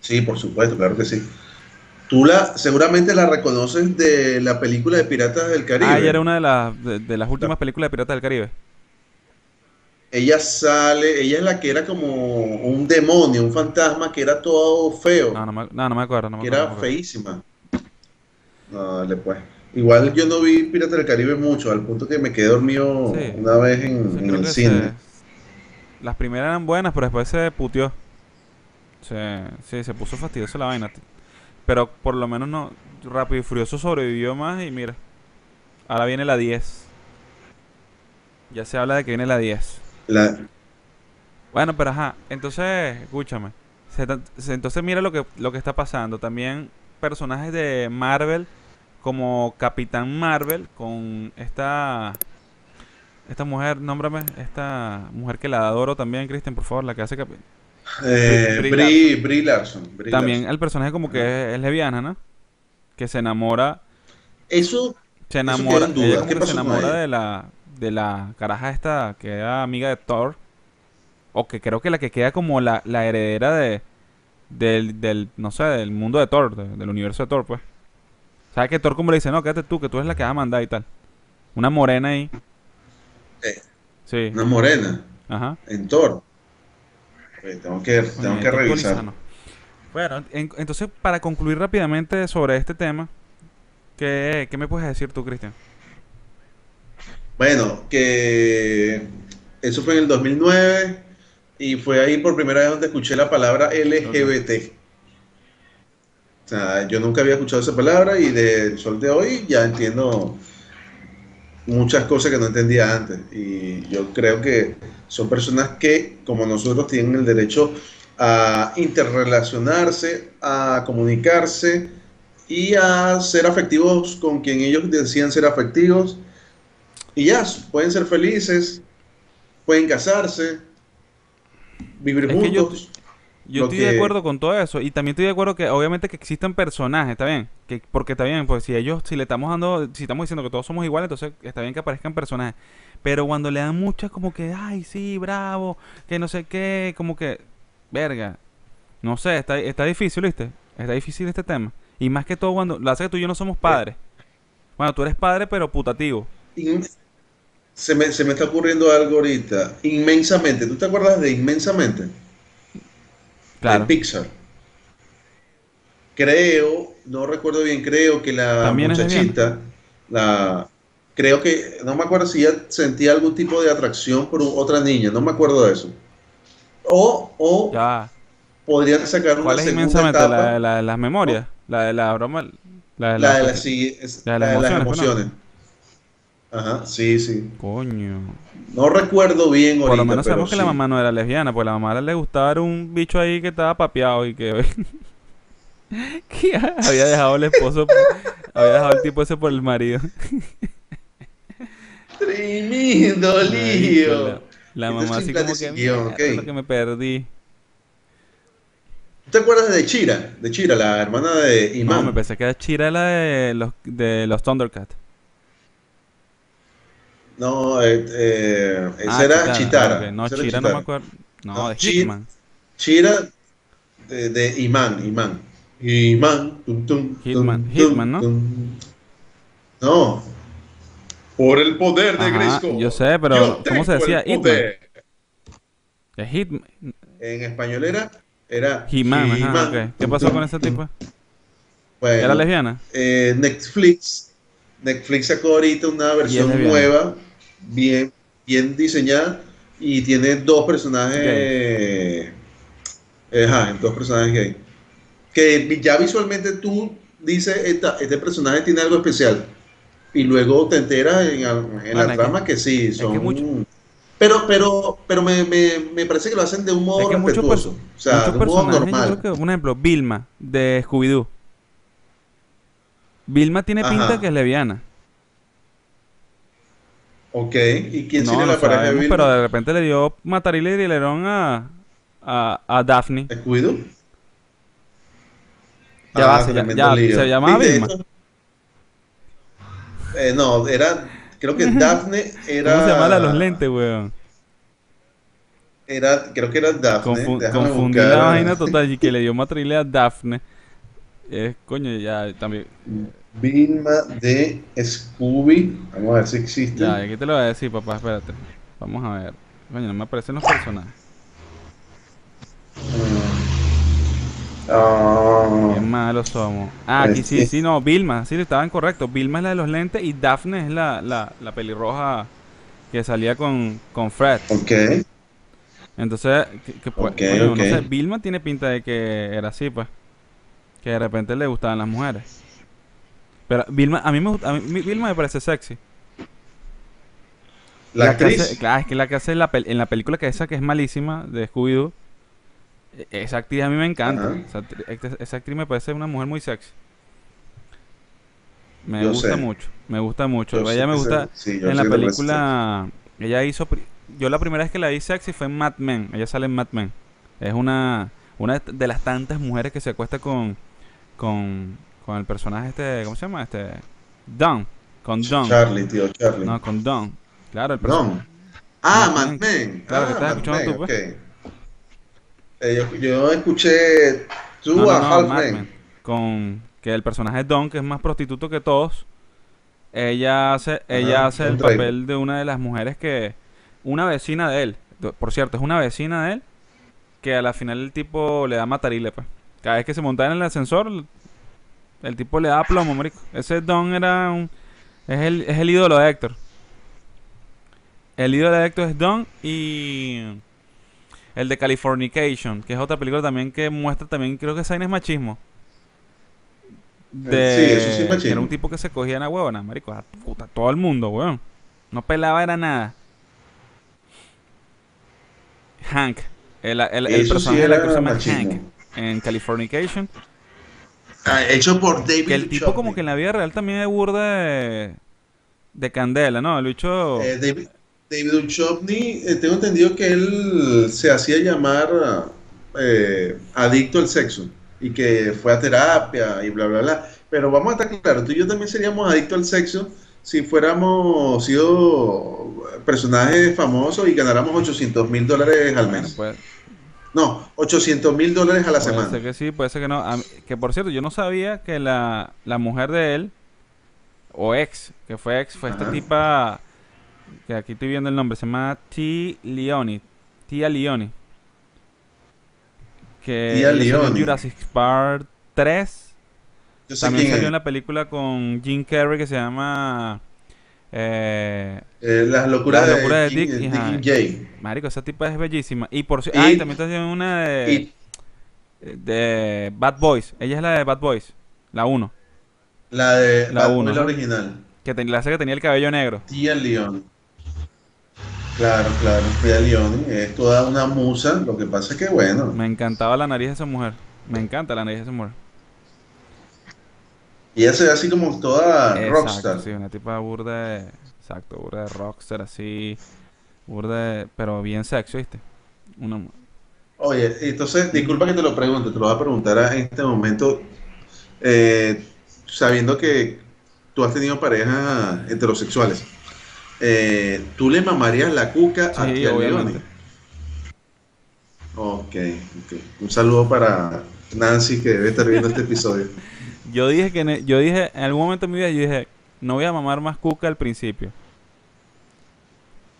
Sí, por supuesto, claro que sí. Tú la, seguramente la reconoces de la película de Piratas del Caribe. Ah, ella era una de, las de, las últimas películas de Piratas del Caribe. Ella sale, ella es la que era como un demonio, un fantasma que era todo feo. No, no me, no, me acuerdo. que era feísima. No, dale pues. Igual yo no vi Piratas del Caribe mucho, al punto que me quedé dormido una vez en, el cine. Las primeras eran buenas, pero después se puteó. Se, sí, se puso fastidioso la vaina. Pero por lo menos no. Rápido y Furioso sobrevivió más y mira. Ahora viene la 10. Ya se habla de que viene la 10. La... Bueno, pero ajá. Entonces, escúchame. entonces mira lo que, lo que está pasando. También personajes de Marvel como Capitán Marvel con esta esta mujer, nómbrame, esta mujer que la adoro también, Christian, por favor, la que hace Capitán. Eh, Brie, Larson. también el personaje como que es, leviana, ¿no? Que se enamora. Eso. Se enamora. ella como que se enamora de la de la caraja esta que era amiga de Thor. O que creo que la que queda como la, la heredera de del, del, no sé, del mundo de Thor, del universo de Thor, pues. ¿Sabes que Thor como le dice, no, quédate tú, que tú eres la que va a mandar y tal? Una morena ahí. sí. Una morena. Ajá. En Thor. tengo que, tengo que revisar. Bueno, entonces, para concluir rápidamente sobre este tema, ¿qué, qué me puedes decir tú, Cristian? Bueno, que eso fue en el 2009 y fue ahí por primera vez donde escuché la palabra LGBT. O sea, yo nunca había escuchado esa palabra y del sol de hoy ya entiendo muchas cosas que no entendía antes. Y yo creo que son personas que, como nosotros, tienen el derecho a interrelacionarse, a comunicarse y a ser afectivos con quien ellos decían ser afectivos. Y ya, pueden ser felices, pueden casarse, vivir juntos Yo estoy que- de acuerdo con todo eso. Y también estoy de acuerdo que obviamente que existen personajes, está bien. Que, porque está bien, pues si ellos, si le estamos dando, si estamos diciendo que todos somos iguales, entonces está bien que aparezcan personajes. Pero cuando le dan muchas como que, ay, sí, bravo, que no sé qué, como que, verga. No sé, está, está difícil, ¿viste? Está difícil este tema. Y más que todo cuando, lo hace que tú y yo no somos padres. Bueno, tú eres padre, pero putativo. Se, me, se me está ocurriendo algo ahorita. Inmensamente. ¿Tú te acuerdas de Inmensamente? Claro. De Pixar. Creo, no recuerdo bien, creo que la También muchachita, la, creo que, no me acuerdo si ella sentía algún tipo de atracción por otra niña, no me acuerdo de eso. O, o Ya. podrían sacar una ¿Cuál es segunda inmensamente? etapa, La de la de las memorias. La de la broma. La de la de la- las, sí, es- la de la las emociones. Ajá, sí, sí. Coño. No recuerdo bien ahorita, Por lo menos pero sabemos que la mamá no era lesbiana, pues la mamá le gustaba era un bicho ahí que estaba papeado y que, que había dejado el esposo, había dejado el tipo ese por el marido. Tremendo lío. La, la Entonces, mamá así como que, siguión, "Mierda, ok. lo que me perdí. ¿Te acuerdas de Chira? De Chira, la hermana de No, Imán. me pensé que era Chira la de los, de los Thundercats. No, eh, eh, esa Ah, era Chitara. No, Chira no me acuerdo. No, No, de Hitman. Chira de, de Imán, Imán. Imán. tum, tum, Hitman, tum, Hitman, ¿no? No. Por el poder de Grayskull. yo sé, pero Yo ¿cómo se decía? el poder. De Hitman. En español era. Era ajá, ok. ¿Qué pasó con ese tipo? Bueno, ¿Era lesbiana? eh, Netflix. Netflix sacó ahorita una versión nueva, bien, bien diseñada, y tiene dos personajes. eh, ajá, dos personajes gay. Que ya visualmente tú dices, "Esta- este personaje tiene algo especial. Y luego te enteras en, en la que- trama que, sí, que son. mucho- Pero, pero, pero me, me, me parece que lo hacen de un modo Es que respetuoso. O sea, de un modo normal. que, un ejemplo, Vilma de Scooby-Doo. Vilma tiene pinta que es lesbiana. Ok, ¿y quién No, sería no la pareja de sabemos, Vilma? pero de repente le dio matarile y dilerón a, a, a Daphne. ¿Descuido? Ya va, se- Ah, ya-. ¿se llamaba ¿Viste Vilma? Eh, no, era, creo que Daphne era... ¿Cómo se llama la de los lentes, weón? Era, creo que era Daphne. Confu- déjame confundí buscar. la vaina total y que le dio matarile a Daphne. Es, coño, ya también. Vilma de Scooby. Vamos a ver si existe. Ya, aquí te lo voy a decir, papá, espérate. Vamos a ver. Coño, no me aparecen los personajes. Ah, Qué malos somos. Ah, aquí sí, sí, no, Vilma, sí, estaban correctos. Vilma es la de los lentes y Daphne es la, la, la pelirroja que salía con, con Fred. ok. Entonces, que, que, pues, Ok, coño, ok. no sé, Vilma tiene pinta de que era así, pues. Que de repente le gustaban las mujeres. Pero Vilma, a mí me a mí, Vilma me parece sexy. La actriz. hace- claro, es que la que hace en la, pel- en la película que esa que es malísima de Scooby-Doo. e- Esa actriz a mí me encanta. Esa, actriz me parece una mujer muy sexy. Me Yo gusta sé. mucho, me gusta mucho. Yo ella me gusta sí, en la película. Ella hizo. Yo la primera vez que la vi sexy fue en Mad Men. Ella sale en Mad Men. Es una, una de las tantas mujeres que se acuesta con, con, con el personaje este. ¿Cómo se llama? Este. Don. Con. Don. Charlie, tío, Charlie. No, con Don. Claro, el personaje. Don. Ah, Mad Men. Claro, que ah, estás Mad escuchando Men, tú, pues. Eh, yo, yo escuché Two No, no, and no, a Half Mad Men. Men. Con que el personaje Don, que es más prostituto que todos, ella hace, ella hace el papel de una de las mujeres que, una vecina de él, por cierto, es una vecina de él, que a la final el tipo le da matarile, pues. Cada vez que se montaba en el ascensor, el, tipo le da plomo, marico. Ese Don era un, es el, es el ídolo de Héctor. El ídolo de Héctor es Don y el de Californication, que es otra película también que muestra también, creo que esa vaina es machismo. De, sí, eso sí es machismo. Era un tipo que se cogía en la huevona, marico. A, puta, todo el mundo, weón. No pelaba era nada. Hank. El, el, el Eso sí personaje de la que se llama. Hank en Californication. Ah, hecho por David Que el tipo Duchovny. como que en la vida real también es burda de, de candela, ¿no? El bicho... Eh, David, David Duchovny, eh, tengo entendido que él se hacía llamar, eh, adicto al sexo y que fue a terapia y bla, bla, bla. Pero vamos a estar claros, tú y yo también seríamos adictos al sexo si fuéramos sido personajes famosos y ganáramos 800 mil dólares al mes. Pues, No, 800 mil dólares a la puede semana. ser que sí, puede ser que no. Mí- que por cierto, yo no sabía que la, la mujer de él, o ex, que fue ex, fue esta Ajá. tipa, que aquí estoy viendo el nombre, se llama T. Leoni. Tia Leoni. Que en Leoni. Jurassic Park 3. Yo sé También quién salió es. en la película con Jim Carrey que se llama... Eh, Eh, las locuras Las de, locuras de Dick, Dick y Dick Jane. y Jane. marico, esa tipa es bellísima. Y por si- Ah, y también está haciendo una de... De Bad Boys. Ella es la de Bad Boys. La 1. la de La Bad Boy, uno, la ¿no? original. Que ten- la hace que tenía el cabello negro. Tia León. Claro, claro, Tia León es toda una musa. Lo que pasa es que, bueno, Me encantaba la nariz de esa mujer. Me encanta la nariz de esa mujer. Y ella se ve así como toda Exacto, rockstar. sí, una tipa burda de... Exacto, burda de rockstar así. Burda de... Pero bien sexy, ¿viste? Una... Oye, entonces, disculpa que te lo pregunte, te lo voy a preguntar a- en este momento, eh, sabiendo que tú has tenido parejas heterosexuales. Eh, ¿Tú le mamarías la cuca a Sí, Tia obviamente. Ok, ok. Un saludo para Nancy que debe estar viendo este episodio. Yo dije que... ne- Yo dije... En algún momento de mi vida yo dije... No voy a mamar más cuca al principio.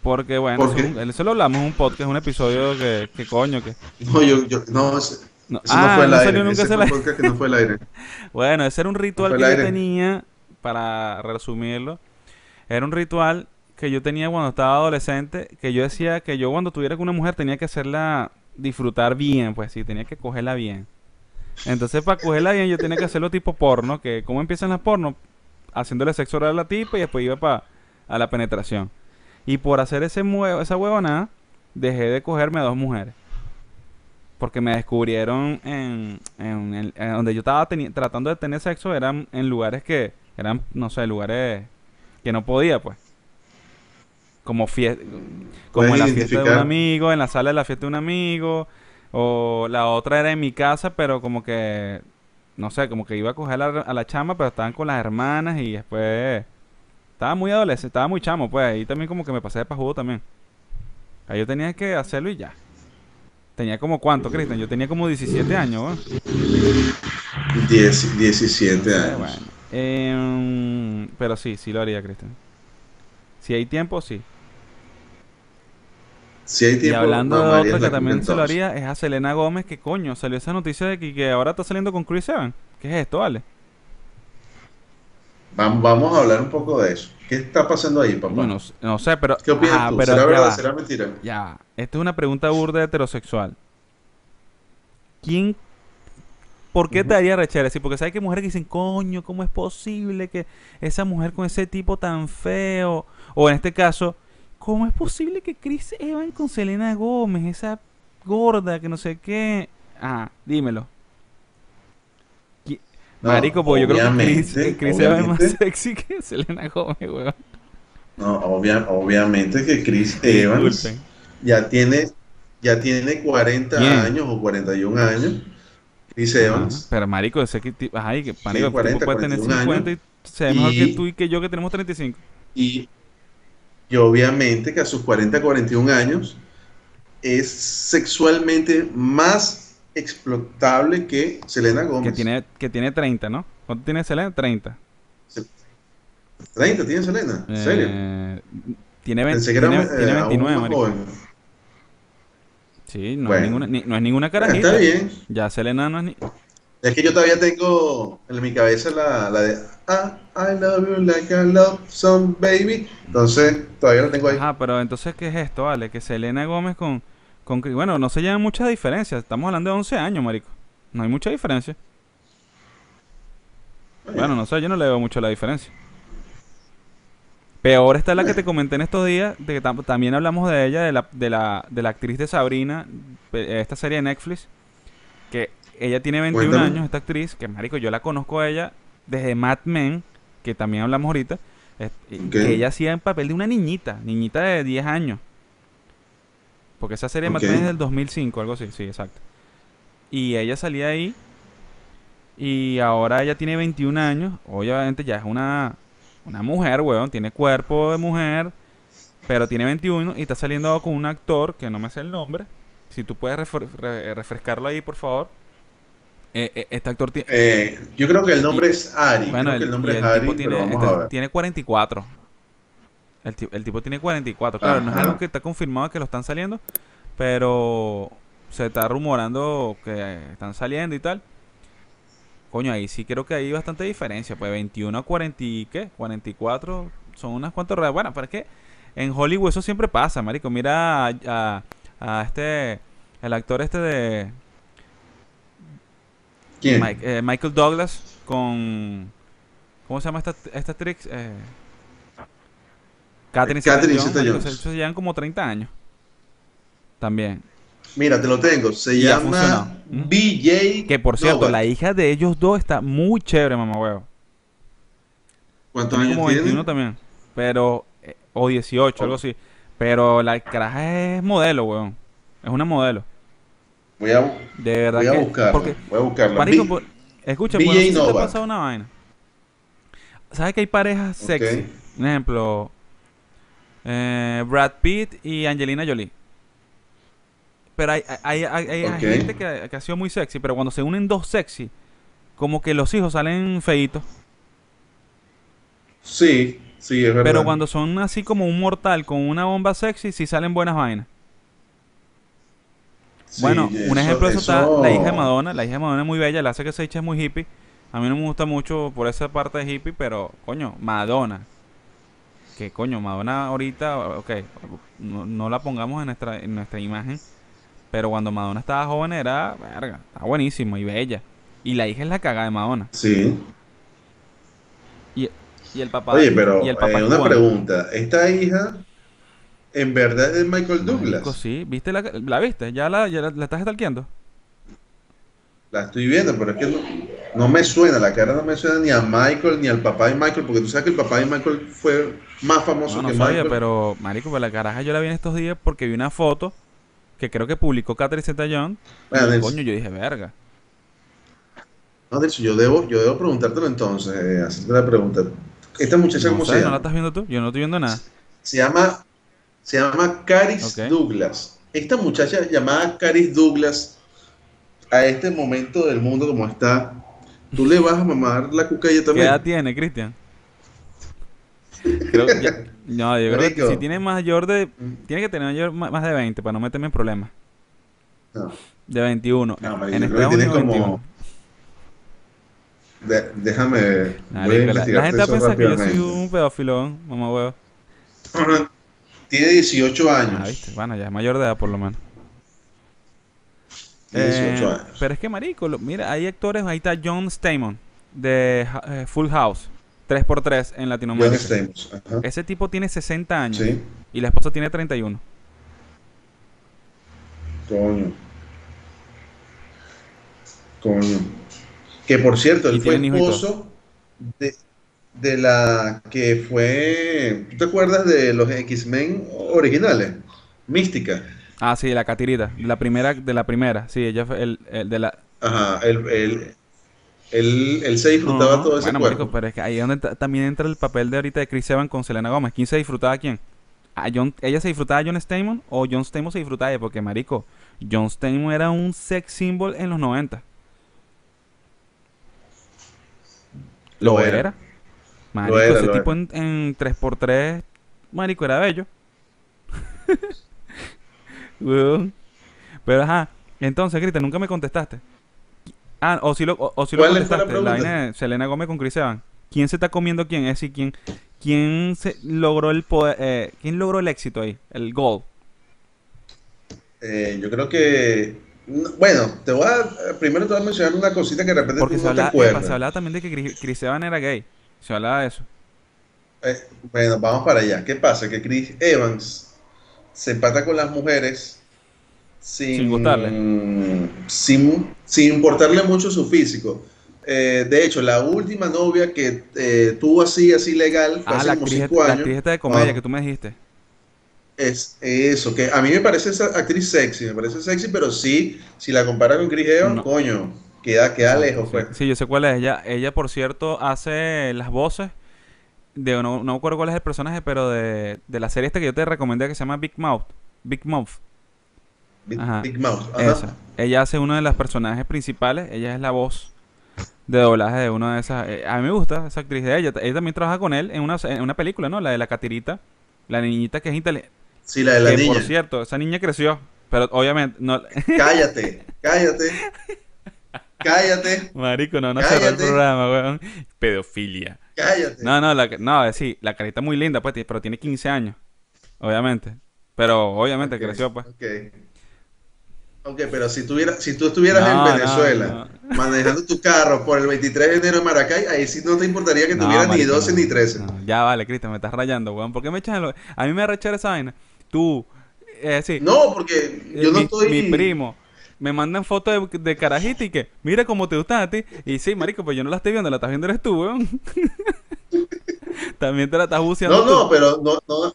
Porque, bueno, ¿Por eso, lo hablamos en un podcast, un episodio que... que coño, que... No, yo, yo, no, ese, No, ese no ah, fue el no aire. nunca ese ese fue el la- podcast que no fue el aire. Bueno, ese era un ritual que yo aire. tenía, para resumirlo, era un ritual que yo tenía cuando estaba adolescente, que yo decía que yo cuando tuviera con una mujer tenía que hacerla disfrutar bien, pues sí, tenía que cogerla bien. Entonces para cogerla bien yo tenía que hacerlo tipo porno, que ¿cómo empiezan las porno? Haciéndole sexo oral a la tipa y después iba para a la penetración. Y por hacer ese mue- esa huevonada, dejé de cogerme a dos mujeres. Porque me descubrieron en, en, el- en donde yo estaba tratando de tener sexo, eran en lugares que eran, no sé, lugares que no podía, pues. Como fiesta, como en la fiesta de un amigo, en la sala de la fiesta de un amigo, o la otra era en mi casa, pero como que, no sé, como que iba a coger a la, a la chama, pero estaban con las hermanas y después estaba muy adolescente, estaba muy chamo, pues ahí también como que me pasé de pajudo también. Ahí yo tenía que hacerlo y ya. Tenía como cuánto, Cristian? Yo tenía como 17 años, ¿no? 10, 17 Eh, años. bueno. Em, pero sí, sí lo haría, Cristian. Si hay tiempo, sí. Si hay Y hablando de otra que también se lo haría, es a Selena Gómez, que coño, salió esa noticia de que, que ahora está saliendo con Chris Evans. ¿Qué es esto, vale? Vam- Vamos a hablar un poco de eso. ¿Qué está pasando ahí, papá? No, no, sé, pero... ¿Qué opinas ah, tú? pero ¿Será ya verdad? va, ¿Será mentira? ya. Esta es una pregunta burda heterosexual. ¿Quién... ¿Por qué te haría rechera? Sí, porque sabes que hay mujeres que dicen, coño, ¿cómo es posible que esa mujer con ese tipo tan feo? O en este caso, ¿cómo es posible que Chris Evans con Selena Gómez, esa gorda que no sé qué? Ah, dímelo. No, Marico, porque yo creo que Chris, Chris Evans es más sexy que Selena Gómez, weón. No, obvia- obviamente que Chris Evans Disculpen. ya tiene, ya tiene 40 ¿Quién? años o 41 años. Chris Ajá, Evans. Pero marico, ese que ti- ajá, y que marico, el 40, tipo puede tener 41 50 y se ve mejor que tú y que yo que tenemos 35. Y, y obviamente que a sus 40, 41 años es sexualmente más explotable que Selena Gómez. Que tiene, que tiene 30, ¿no? ¿Cuánto tiene Selena? 30. 30 tiene Selena, ¿en serio? Eh, tiene, 20 Pensé que era tiene, eh, tiene aún 29, más marico. joven. Sí, no, Bueno. es ninguna, ni- no es ninguna Está carajita. bien. Ya Selena no es ni... Es que yo todavía tengo en mi cabeza la, la de ah, I love you like I love some baby. Entonces, todavía la tengo ahí. Ajá, pero entonces, ¿qué es esto, vale? Que Selena Gómez con... con bueno, no se llevan muchas diferencias. Estamos hablando de 11 años, marico. No hay mucha diferencia. Bueno, no sé, yo no le veo mucho la diferencia. Peor está la que te comenté en estos días, de que tam- también hablamos de ella, de la, de la, de la actriz de Sabrina, esta serie de Netflix, que ella tiene 21 Cuéntame. años, esta actriz, que marico, yo la conozco a ella desde Mad Men, que también hablamos ahorita, que ella hacía en papel de una niñita, niñita de 10 años. Porque esa serie de Ok. Mad Men es del 2005, algo así, sí, exacto. Y ella salía ahí. Y ahora ella tiene 21 años. Obviamente ya es una, una mujer, weón. Tiene cuerpo de mujer. Pero tiene 21 y está saliendo con un actor que no me sé el nombre. Si tú puedes refrescarlo ahí, por favor. Eh, eh, este actor tiene. Eh, yo creo que el nombre es Ari. Bueno, el, nombre es Ari, tiene, este tiene 44. El, el, tipo tiene 44. Claro, no es algo que está confirmado que lo están saliendo. Pero se está rumorando que están saliendo y tal. Coño, ahí sí creo que hay bastante diferencia. Pues 21 a 40 y qué? 44 son unas cuantas ruedas. Bueno, pero es que en Hollywood eso siempre pasa, marico. Mira a, a, este, el actor este de... ¿Quién? Eh, Michael Douglas con... ¿Cómo se llama esta, esta actriz? Eh, Catherine, Catherine Se, llevan como 30 años. También. Mira, te lo tengo. Se llama BJ. Que por cierto, la hija de ellos dos está muy chévere, mamá huevo. ¿Cuántos años como 21 también. Pero. Eh, o 18, algo así. Pero la caraja es modelo, weón. Es una modelo. Voy a, de verdad voy a buscarla. voy a buscarla. escucha, pues, si te ha pasado una vaina. ¿Sabes que hay parejas sexy? Un ejemplo, eh, Brad Pitt y Angelina Jolie. Pero hay, hay, hay, gente que, ha sido muy sexy, pero cuando se unen dos sexy, como que los hijos salen feitos. Sí, sí, es verdad. Pero cuando son así como un mortal con una bomba sexy, sí salen buenas vainas. Bueno, un ejemplo de eso, está la hija de Madonna. La hija de Madonna es muy bella, la hace que se eche muy hippie. A mí no me gusta mucho por esa parte de hippie, pero coño, Madonna. Que coño, Madonna ahorita, ok, no, no la pongamos en nuestra, en nuestra imagen pero cuando Madonna estaba joven era, verga, estaba buenísima y bella. Y la hija es la cagada de Madonna. Sí. Y, y el papá. Oye, pero y el papá eh, una pregunta. ¿Esta hija en verdad es Michael Douglas? sí, ¿viste la, la viste? ¿Ya la, ya la, estás estalqueando? La estoy viendo, pero es que no, no, me suena, la cara no me suena ni a Michael ni al papá de Michael, porque tú sabes que el papá de Michael fue más famoso no, no que sabía, pero marico, pues la caraja yo la vi en estos días porque vi una foto que creo que publicó Catherine Zeta-Jones. coño, yo dije, verga. No, de hecho, yo debo, yo debo preguntártelo entonces, eh, hacerte la pregunta. ¿Esta muchacha cómo se llama? ¿No la estás viendo tú? Yo no estoy viendo nada. Se llama, se llama Caris Douglas. Esta muchacha llamada Caris Douglas, a este momento del mundo como está, ¿tú le vas a mamar la cucaya también? ¿Qué edad tiene, Cristian? Creo que no, yo creo que si tiene mayor de. Mm. Tiene que tener mayor, más de 20 para no meterme en problemas. No. De 21. No, en Estados Unidos como... déjame ver. la, gente piensa que yo soy un pedófilo, mamá huevo. Tiene 18 años. Ah, ¿viste? Bueno, ya es mayor de edad por lo menos. Tiene 18 eh, años. Pero es que, marico, mira, hay actores. Ahí está John Stamon de eh, Full House. 3x3 en Latinoamérica. Ese tipo tiene 60 años y la esposa tiene 31. Coño. Coño. Que por cierto, él fue esposo de, de, la que fue. ¿Tú te acuerdas de los X-Men originales? Mística. Ah, sí, la catirita. La primera, de la primera. Sí, ella fue el, el de la. Ajá, el, el, él, se disfrutaba todo ese bueno, pero es que ahí es donde también entra el papel de ahorita de Chris Evans con Selena Gómez. ¿Quién se disfrutaba a quién? ¿A John, ¿Ella se disfrutaba a John Stamos o John Stamos se disfrutaba a ella? Porque, marico, John Stamos era un sex symbol en los 90. Lo, era. Marico, ese tipo En, en 3x3, marico, era bello. Pero ajá, entonces, Grita, nunca me contestaste. Ah, o si lo, o, si lo contestaste, la, de Selena Gómez con Chris Evans. ¿Quién se está comiendo quién? Es decir, ¿quién, quién se logró el poder, eh, quién logró el éxito ahí? El gol. Eh, yo creo que bueno, te voy a primero te voy a mencionar una cosita que de repente Porque se, hablaba, se hablaba también de que Chris Evans era gay. Se hablaba de eso. Eh, bueno, vamos para allá. ¿Qué pasa? Que Chris Evans se empata con las mujeres sin, sin Sin, importarle mucho su físico. Eh, de hecho, la última novia que eh, tuvo así, así legal, fue ah, hace la como cinco años. La actriz de comedia ah. que tú me dijiste. Es eso, que a mí me parece esa actriz sexy, me parece sexy, pero sí, si la compara con Chris Evans, No. coño, queda, queda lejos, pues. Sí, yo sé cuál es ella. Ella, por cierto, hace las voces de, no, no me acuerdo cuál es el personaje, pero de, de la serie esta que yo te recomendé que se llama Big Mouth. Big Mouth. Big, Ajá. Big Mouth. Ajá. Esa. Ella hace uno de los personajes principales. Ella es la voz de doblaje de una de esas. eh, a mí me gusta esa actriz de ella. Ella también trabaja con él en una, en una película, ¿no? La de la catirita. La niñita que es inteligente. Sí, la de la que niña. por cierto, esa niña creció. Pero obviamente, no. Cállate, cállate. Cállate, Marico, no, no cerró el programa, weón. Pedofilia. cállate. No, no, la, no, eh, sí, la carita muy linda, pues, pero tiene 15 años. Obviamente. Pero obviamente creció, pues. Ok. Ok, pero si, tuviera, si tú estuvieras No, en no, Venezuela manejando tu carro por el 23 de enero en Maracay, ahí sí no te importaría que tuvieras ni marico, 12 no. ni 13. No, ya vale, Cristian, me estás rayando, weón. ¿Por qué me echas en lo- A mí me arrechera esa vaina. Tú, eh, sí, No, porque eh, yo no estoy. mi primo, me mandan fotos de, de carajita y que, mira cómo te gustan a ti. Y sí, marico, pues yo no la estoy viendo, la estás viendo eres tú, weón. También te la estás buceando No, tú. no, pero no, no.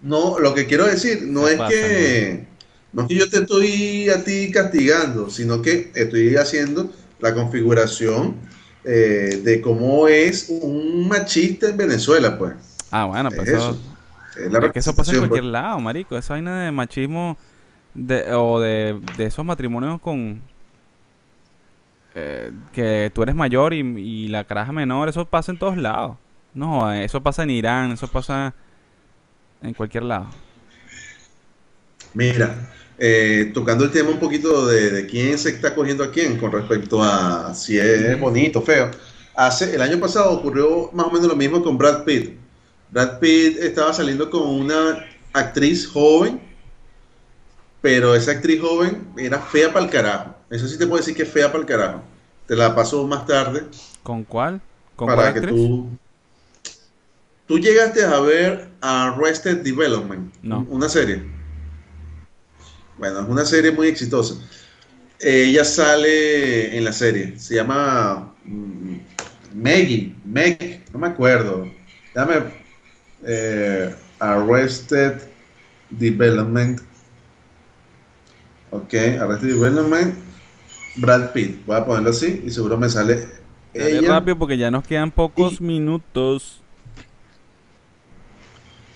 No, lo que quiero decir no es pasa, que. No es que yo te estoy a ti castigando, sino que estoy haciendo la configuración eh, de cómo es un machista en Venezuela, pues. Ah, bueno, pues Es eso... eso. Es la Es que eso pasa en representación, cualquier pues. lado, marico. Esa vaina de machismo de, o de, de esos matrimonios con... eh, que tú eres mayor y, y la caraja menor, eso pasa en todos lados. No, eso pasa en Irán, eso pasa en cualquier lado. Mira, eh, tocando el tema un poquito de, de quién se está cogiendo a quién con respecto a si es bonito, feo. Hace, el año pasado ocurrió más o menos lo mismo con Brad Pitt. Brad Pitt estaba saliendo con una actriz joven, pero esa actriz joven era fea para el carajo. Eso sí te puedo decir que es fea para el carajo. Te la paso más tarde ¿Con cuál? ¿Con para cuál que actriz? tú... Tú llegaste a ver Arrested Development, No. una serie. Bueno, es una serie muy exitosa. Ella sale en la serie, se llama mm, Maggie, Meg, no me acuerdo. Dame eh, Arrested Development. Ok, Arrested Development. Brad Pitt, voy a ponerlo así y seguro me sale Dale ella. rápido porque ya nos quedan pocos minutos.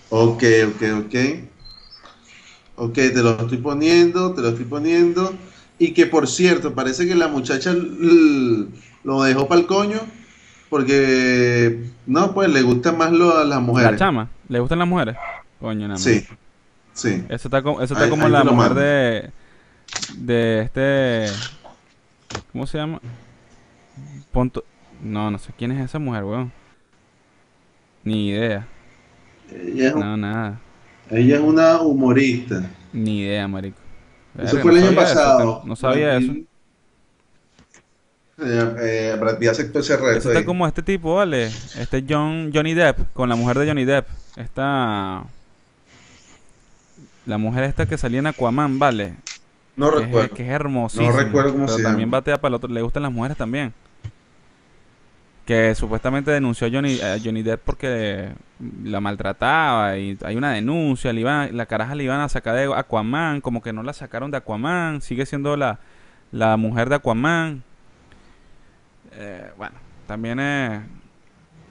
Ok, ok, ok. Ok, te lo estoy poniendo, te lo estoy poniendo. Y que por cierto, parece que la muchacha lo dejó para el coño porque, no, pues le gustan más lo, a las La mujeres. chama, ¿le gustan las mujeres? Coño, nada más. Sí, sí. Eso está como, eso está Ahí- como ahí la mujer mando. de, de este, ¿cómo se llama? Ponto, no, no sé quién es esa mujer, weón. Ni idea. Ella es, No, nada. ella es una humorista. Ni idea, marico. Eso fue el año eso, pasado. no sabía eso. Eh, eh, Brad Pitt aceptó ese reto Eso está ahí. como este tipo, ¿vale? Este John, Johnny Depp, con la mujer de Johnny Depp. Esta... La mujer esta que salía en Aquaman, ¿vale? No es, recuerdo. que es hermosísima. No recuerdo cómo pero se también llama. batea para el otro. Le gustan las mujeres también. Que supuestamente denunció a Johnny, a Johnny Depp porque la maltrataba y hay una denuncia. Le iban, la caraja le iban a sacar de Aquaman. Como que no la sacaron de Aquaman. Sigue siendo la, la mujer de Aquaman. Eh, bueno, también es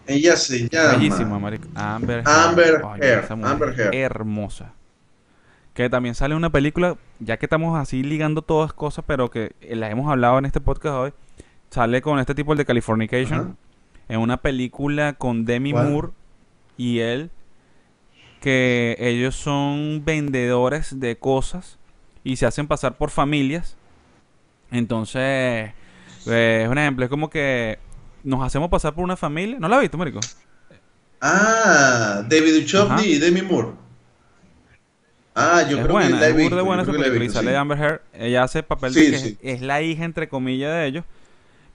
Ella se llama. bellísima. Amber Amber Heard, Amber Heard. Hermosa. Que también sale una película, ya que estamos así ligando todas cosas, pero que eh, las hemos hablado en este podcast hoy. Sale con este tipo el de Californication. Ajá. En una película con Demi ¿Cuál? Moore y él. Que ellos son vendedores de cosas y se hacen pasar por familias. Entonces, eh, es un ejemplo. Es como que nos hacemos pasar por una familia. ¿No la has visto, marico? Ah, David Duchovny y Demi Moore. Ah, yo es creo buena, que la he es visto. yo buena esa película y visto, sale sí. Amber Heard. Ella hace papel Sí, de que sí. es, es la hija, entre comillas, de ellos.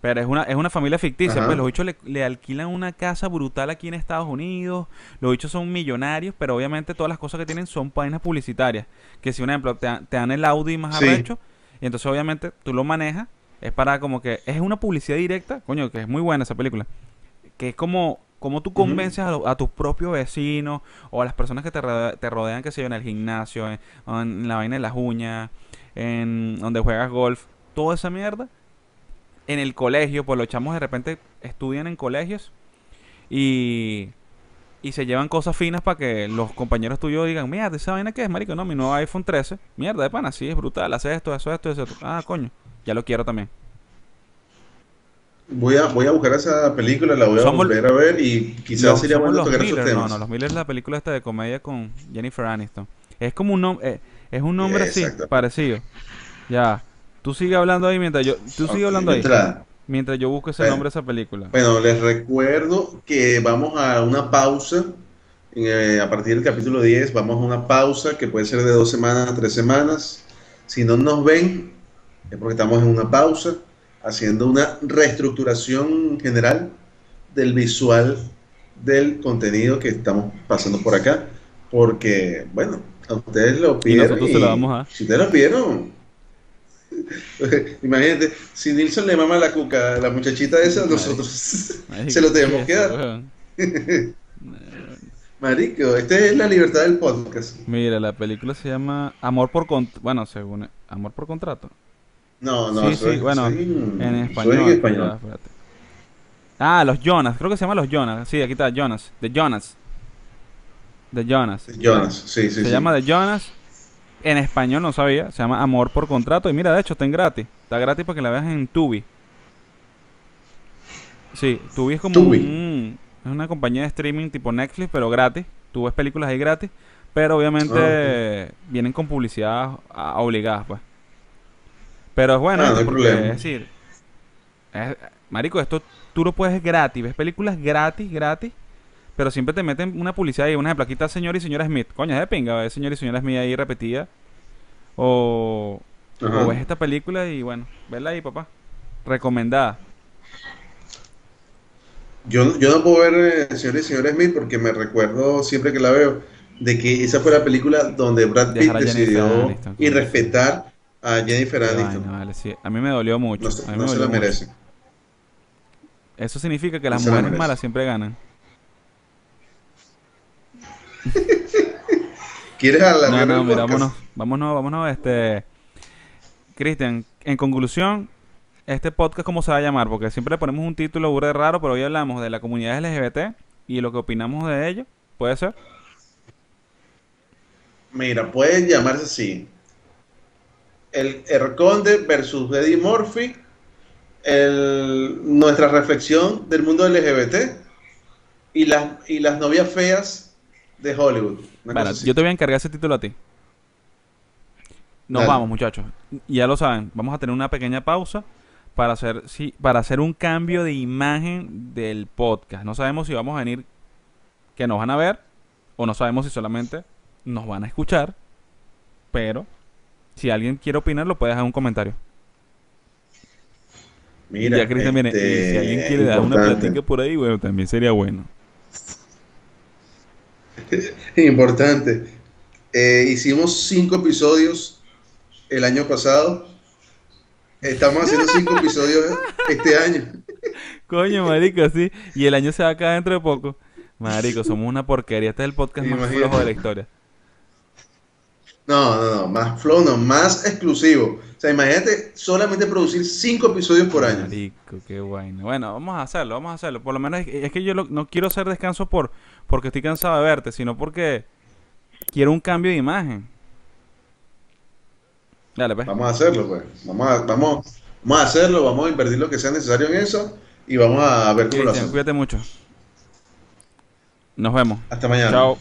Pero es una, es una familia ficticia. Ajá. Pues los bichos le, le alquilan una casa brutal aquí en Estados Unidos. Los bichos son millonarios, pero obviamente todas las cosas que tienen son páginas publicitarias. Que si, un ejemplo, te, dan- te dan el Audi más arrecho, y entonces obviamente tú lo manejas. Es para como que es una publicidad directa, coño, que es muy buena esa película. Que es como cómo tú convences a, tus propios vecinos o a las personas que te, te rodean, que se yo, en el gimnasio, en, en la vaina de las uñas, en donde juegas golf, toda esa mierda. En el colegio, pues los chamos de repente estudian en colegios y, y se llevan cosas finas para que los compañeros tuyos digan, mierda, ¿esa vaina qué es, marico? No, mi nuevo iPhone 13. Mierda, de pana, sí, es brutal, hace esto, eso, esto, eso. Ah, coño, ya lo quiero también. Voy a, voy a buscar esa película, la voy a Somos- volver a ver y quizás sería bueno tocar esos Miller, no, temas. no, los Miller es la película esta de comedia con Jennifer Aniston. Es como un nombre, es un nombre así, parecido. Ya, tú sigue hablando ahí mientras yo, tú sigue hablando ahí, mientras- mientras yo busco ese Bueno. nombre de esa película. Bueno, les recuerdo que vamos a una pausa. eh, a partir del capítulo 10 vamos a una pausa que puede ser de dos semanas a tres semanas. Si no nos ven, es porque estamos en una pausa, haciendo una reestructuración general del visual del contenido que estamos pasando por acá. Porque, bueno, a ustedes lo pidieron. nosotros se lo vamos a. Si ustedes lo pidieron, Imagínate, si Nilsson le mama la cuca a la muchachita esa, Marico. nosotros se lo tenemos ¿qué que dar. Marico, esta es la libertad del podcast. Mira, la película se llama Amor por contrato. Bueno, según. Amor por contrato. No, no, sí, sí, bueno, en español. en español. Ah, los Jonas. Creo que se llama los Jonas. Sí, aquí está, Jonas. The Jonas. The Jonas. Jonas, sí, sí, se sí. llama The Jonas. En español no sabía. Se llama Amor por contrato. Y mira, de hecho, está en gratis. Está gratis para que la veas en Tubi. Sí, Tubi es como Tubi. un- es una compañía de streaming tipo Netflix, pero gratis. Tú ves películas ahí gratis. Pero obviamente Ah, vienen con publicidad obligadas, pues. Pero es bueno, Ah, no hay porque problema. es decir, es- marico, esto tú lo puedes gratis, ves películas gratis, gratis, pero siempre te meten una publicidad y una está señor y señora Smith. Coño, es de pinga, ves señor y señora Smith ahí repetida. O, Ajá. o ves esta película y bueno, verla ahí, papá. Recomendada. Yo, yo no puedo ver eh, Señor y Señora Smith porque me recuerdo siempre que la veo de que esa fue la película donde Brad Pitt Dejar decidió Aniston. A Jennifer Aniston. vaina, vale, sí. A mí me dolió mucho. No, a mí no me se la mucho. merece. Eso significa que las se mujeres malas siempre ganan. ¿Quieres alargar No, no, mira, vámonos, vámonos, vámonos, este... Cristian, en conclusión, este podcast, ¿cómo se va a llamar? Porque siempre le ponemos un título de raro, pero hoy hablamos de la comunidad LGBT y lo que opinamos de ello. ¿Puede ser? Mira, puede llamarse así. El Erconde versus Eddie Murphy. el- nuestra reflexión del mundo LGBT. Y las, y las novias feas de Hollywood. Bueno, yo te voy a encargar ese título a ti. Nos Dale. vamos, muchachos. Ya lo saben, vamos a tener una pequeña pausa para hacer, sí, para hacer un cambio de imagen del podcast. No sabemos si vamos a venir que nos van a ver o no sabemos si solamente nos van a escuchar. Pero si alguien quiere opinar, lo puede dejar en un comentario. Mira, ya Cristian viene. este, Y si alguien quiere dar una platica por ahí, bueno, también sería bueno. Importante. Eh, hicimos cinco episodios el año pasado. Estamos haciendo cinco episodios este año. Coño, marico, sí. Y el año se va a acabar dentro de poco. Marico, somos una porquería. Este es el podcast más flojo de la historia. No, no, no, más flow, no, más exclusivo. O sea, imagínate solamente producir cinco episodios por año. Marico, qué vaina. Bueno, vamos a hacerlo, vamos a hacerlo. Por lo menos es, es que yo lo- no quiero hacer descanso por porque estoy cansado de verte, sino porque quiero un cambio de imagen. Dale, pues. Vamos a hacerlo, pues. Vamos a, vamos, vamos a hacerlo, vamos a invertir lo que sea necesario en eso y vamos a ver cómo lo hacemos. cuídate mucho. Nos vemos. Hasta mañana. Chao.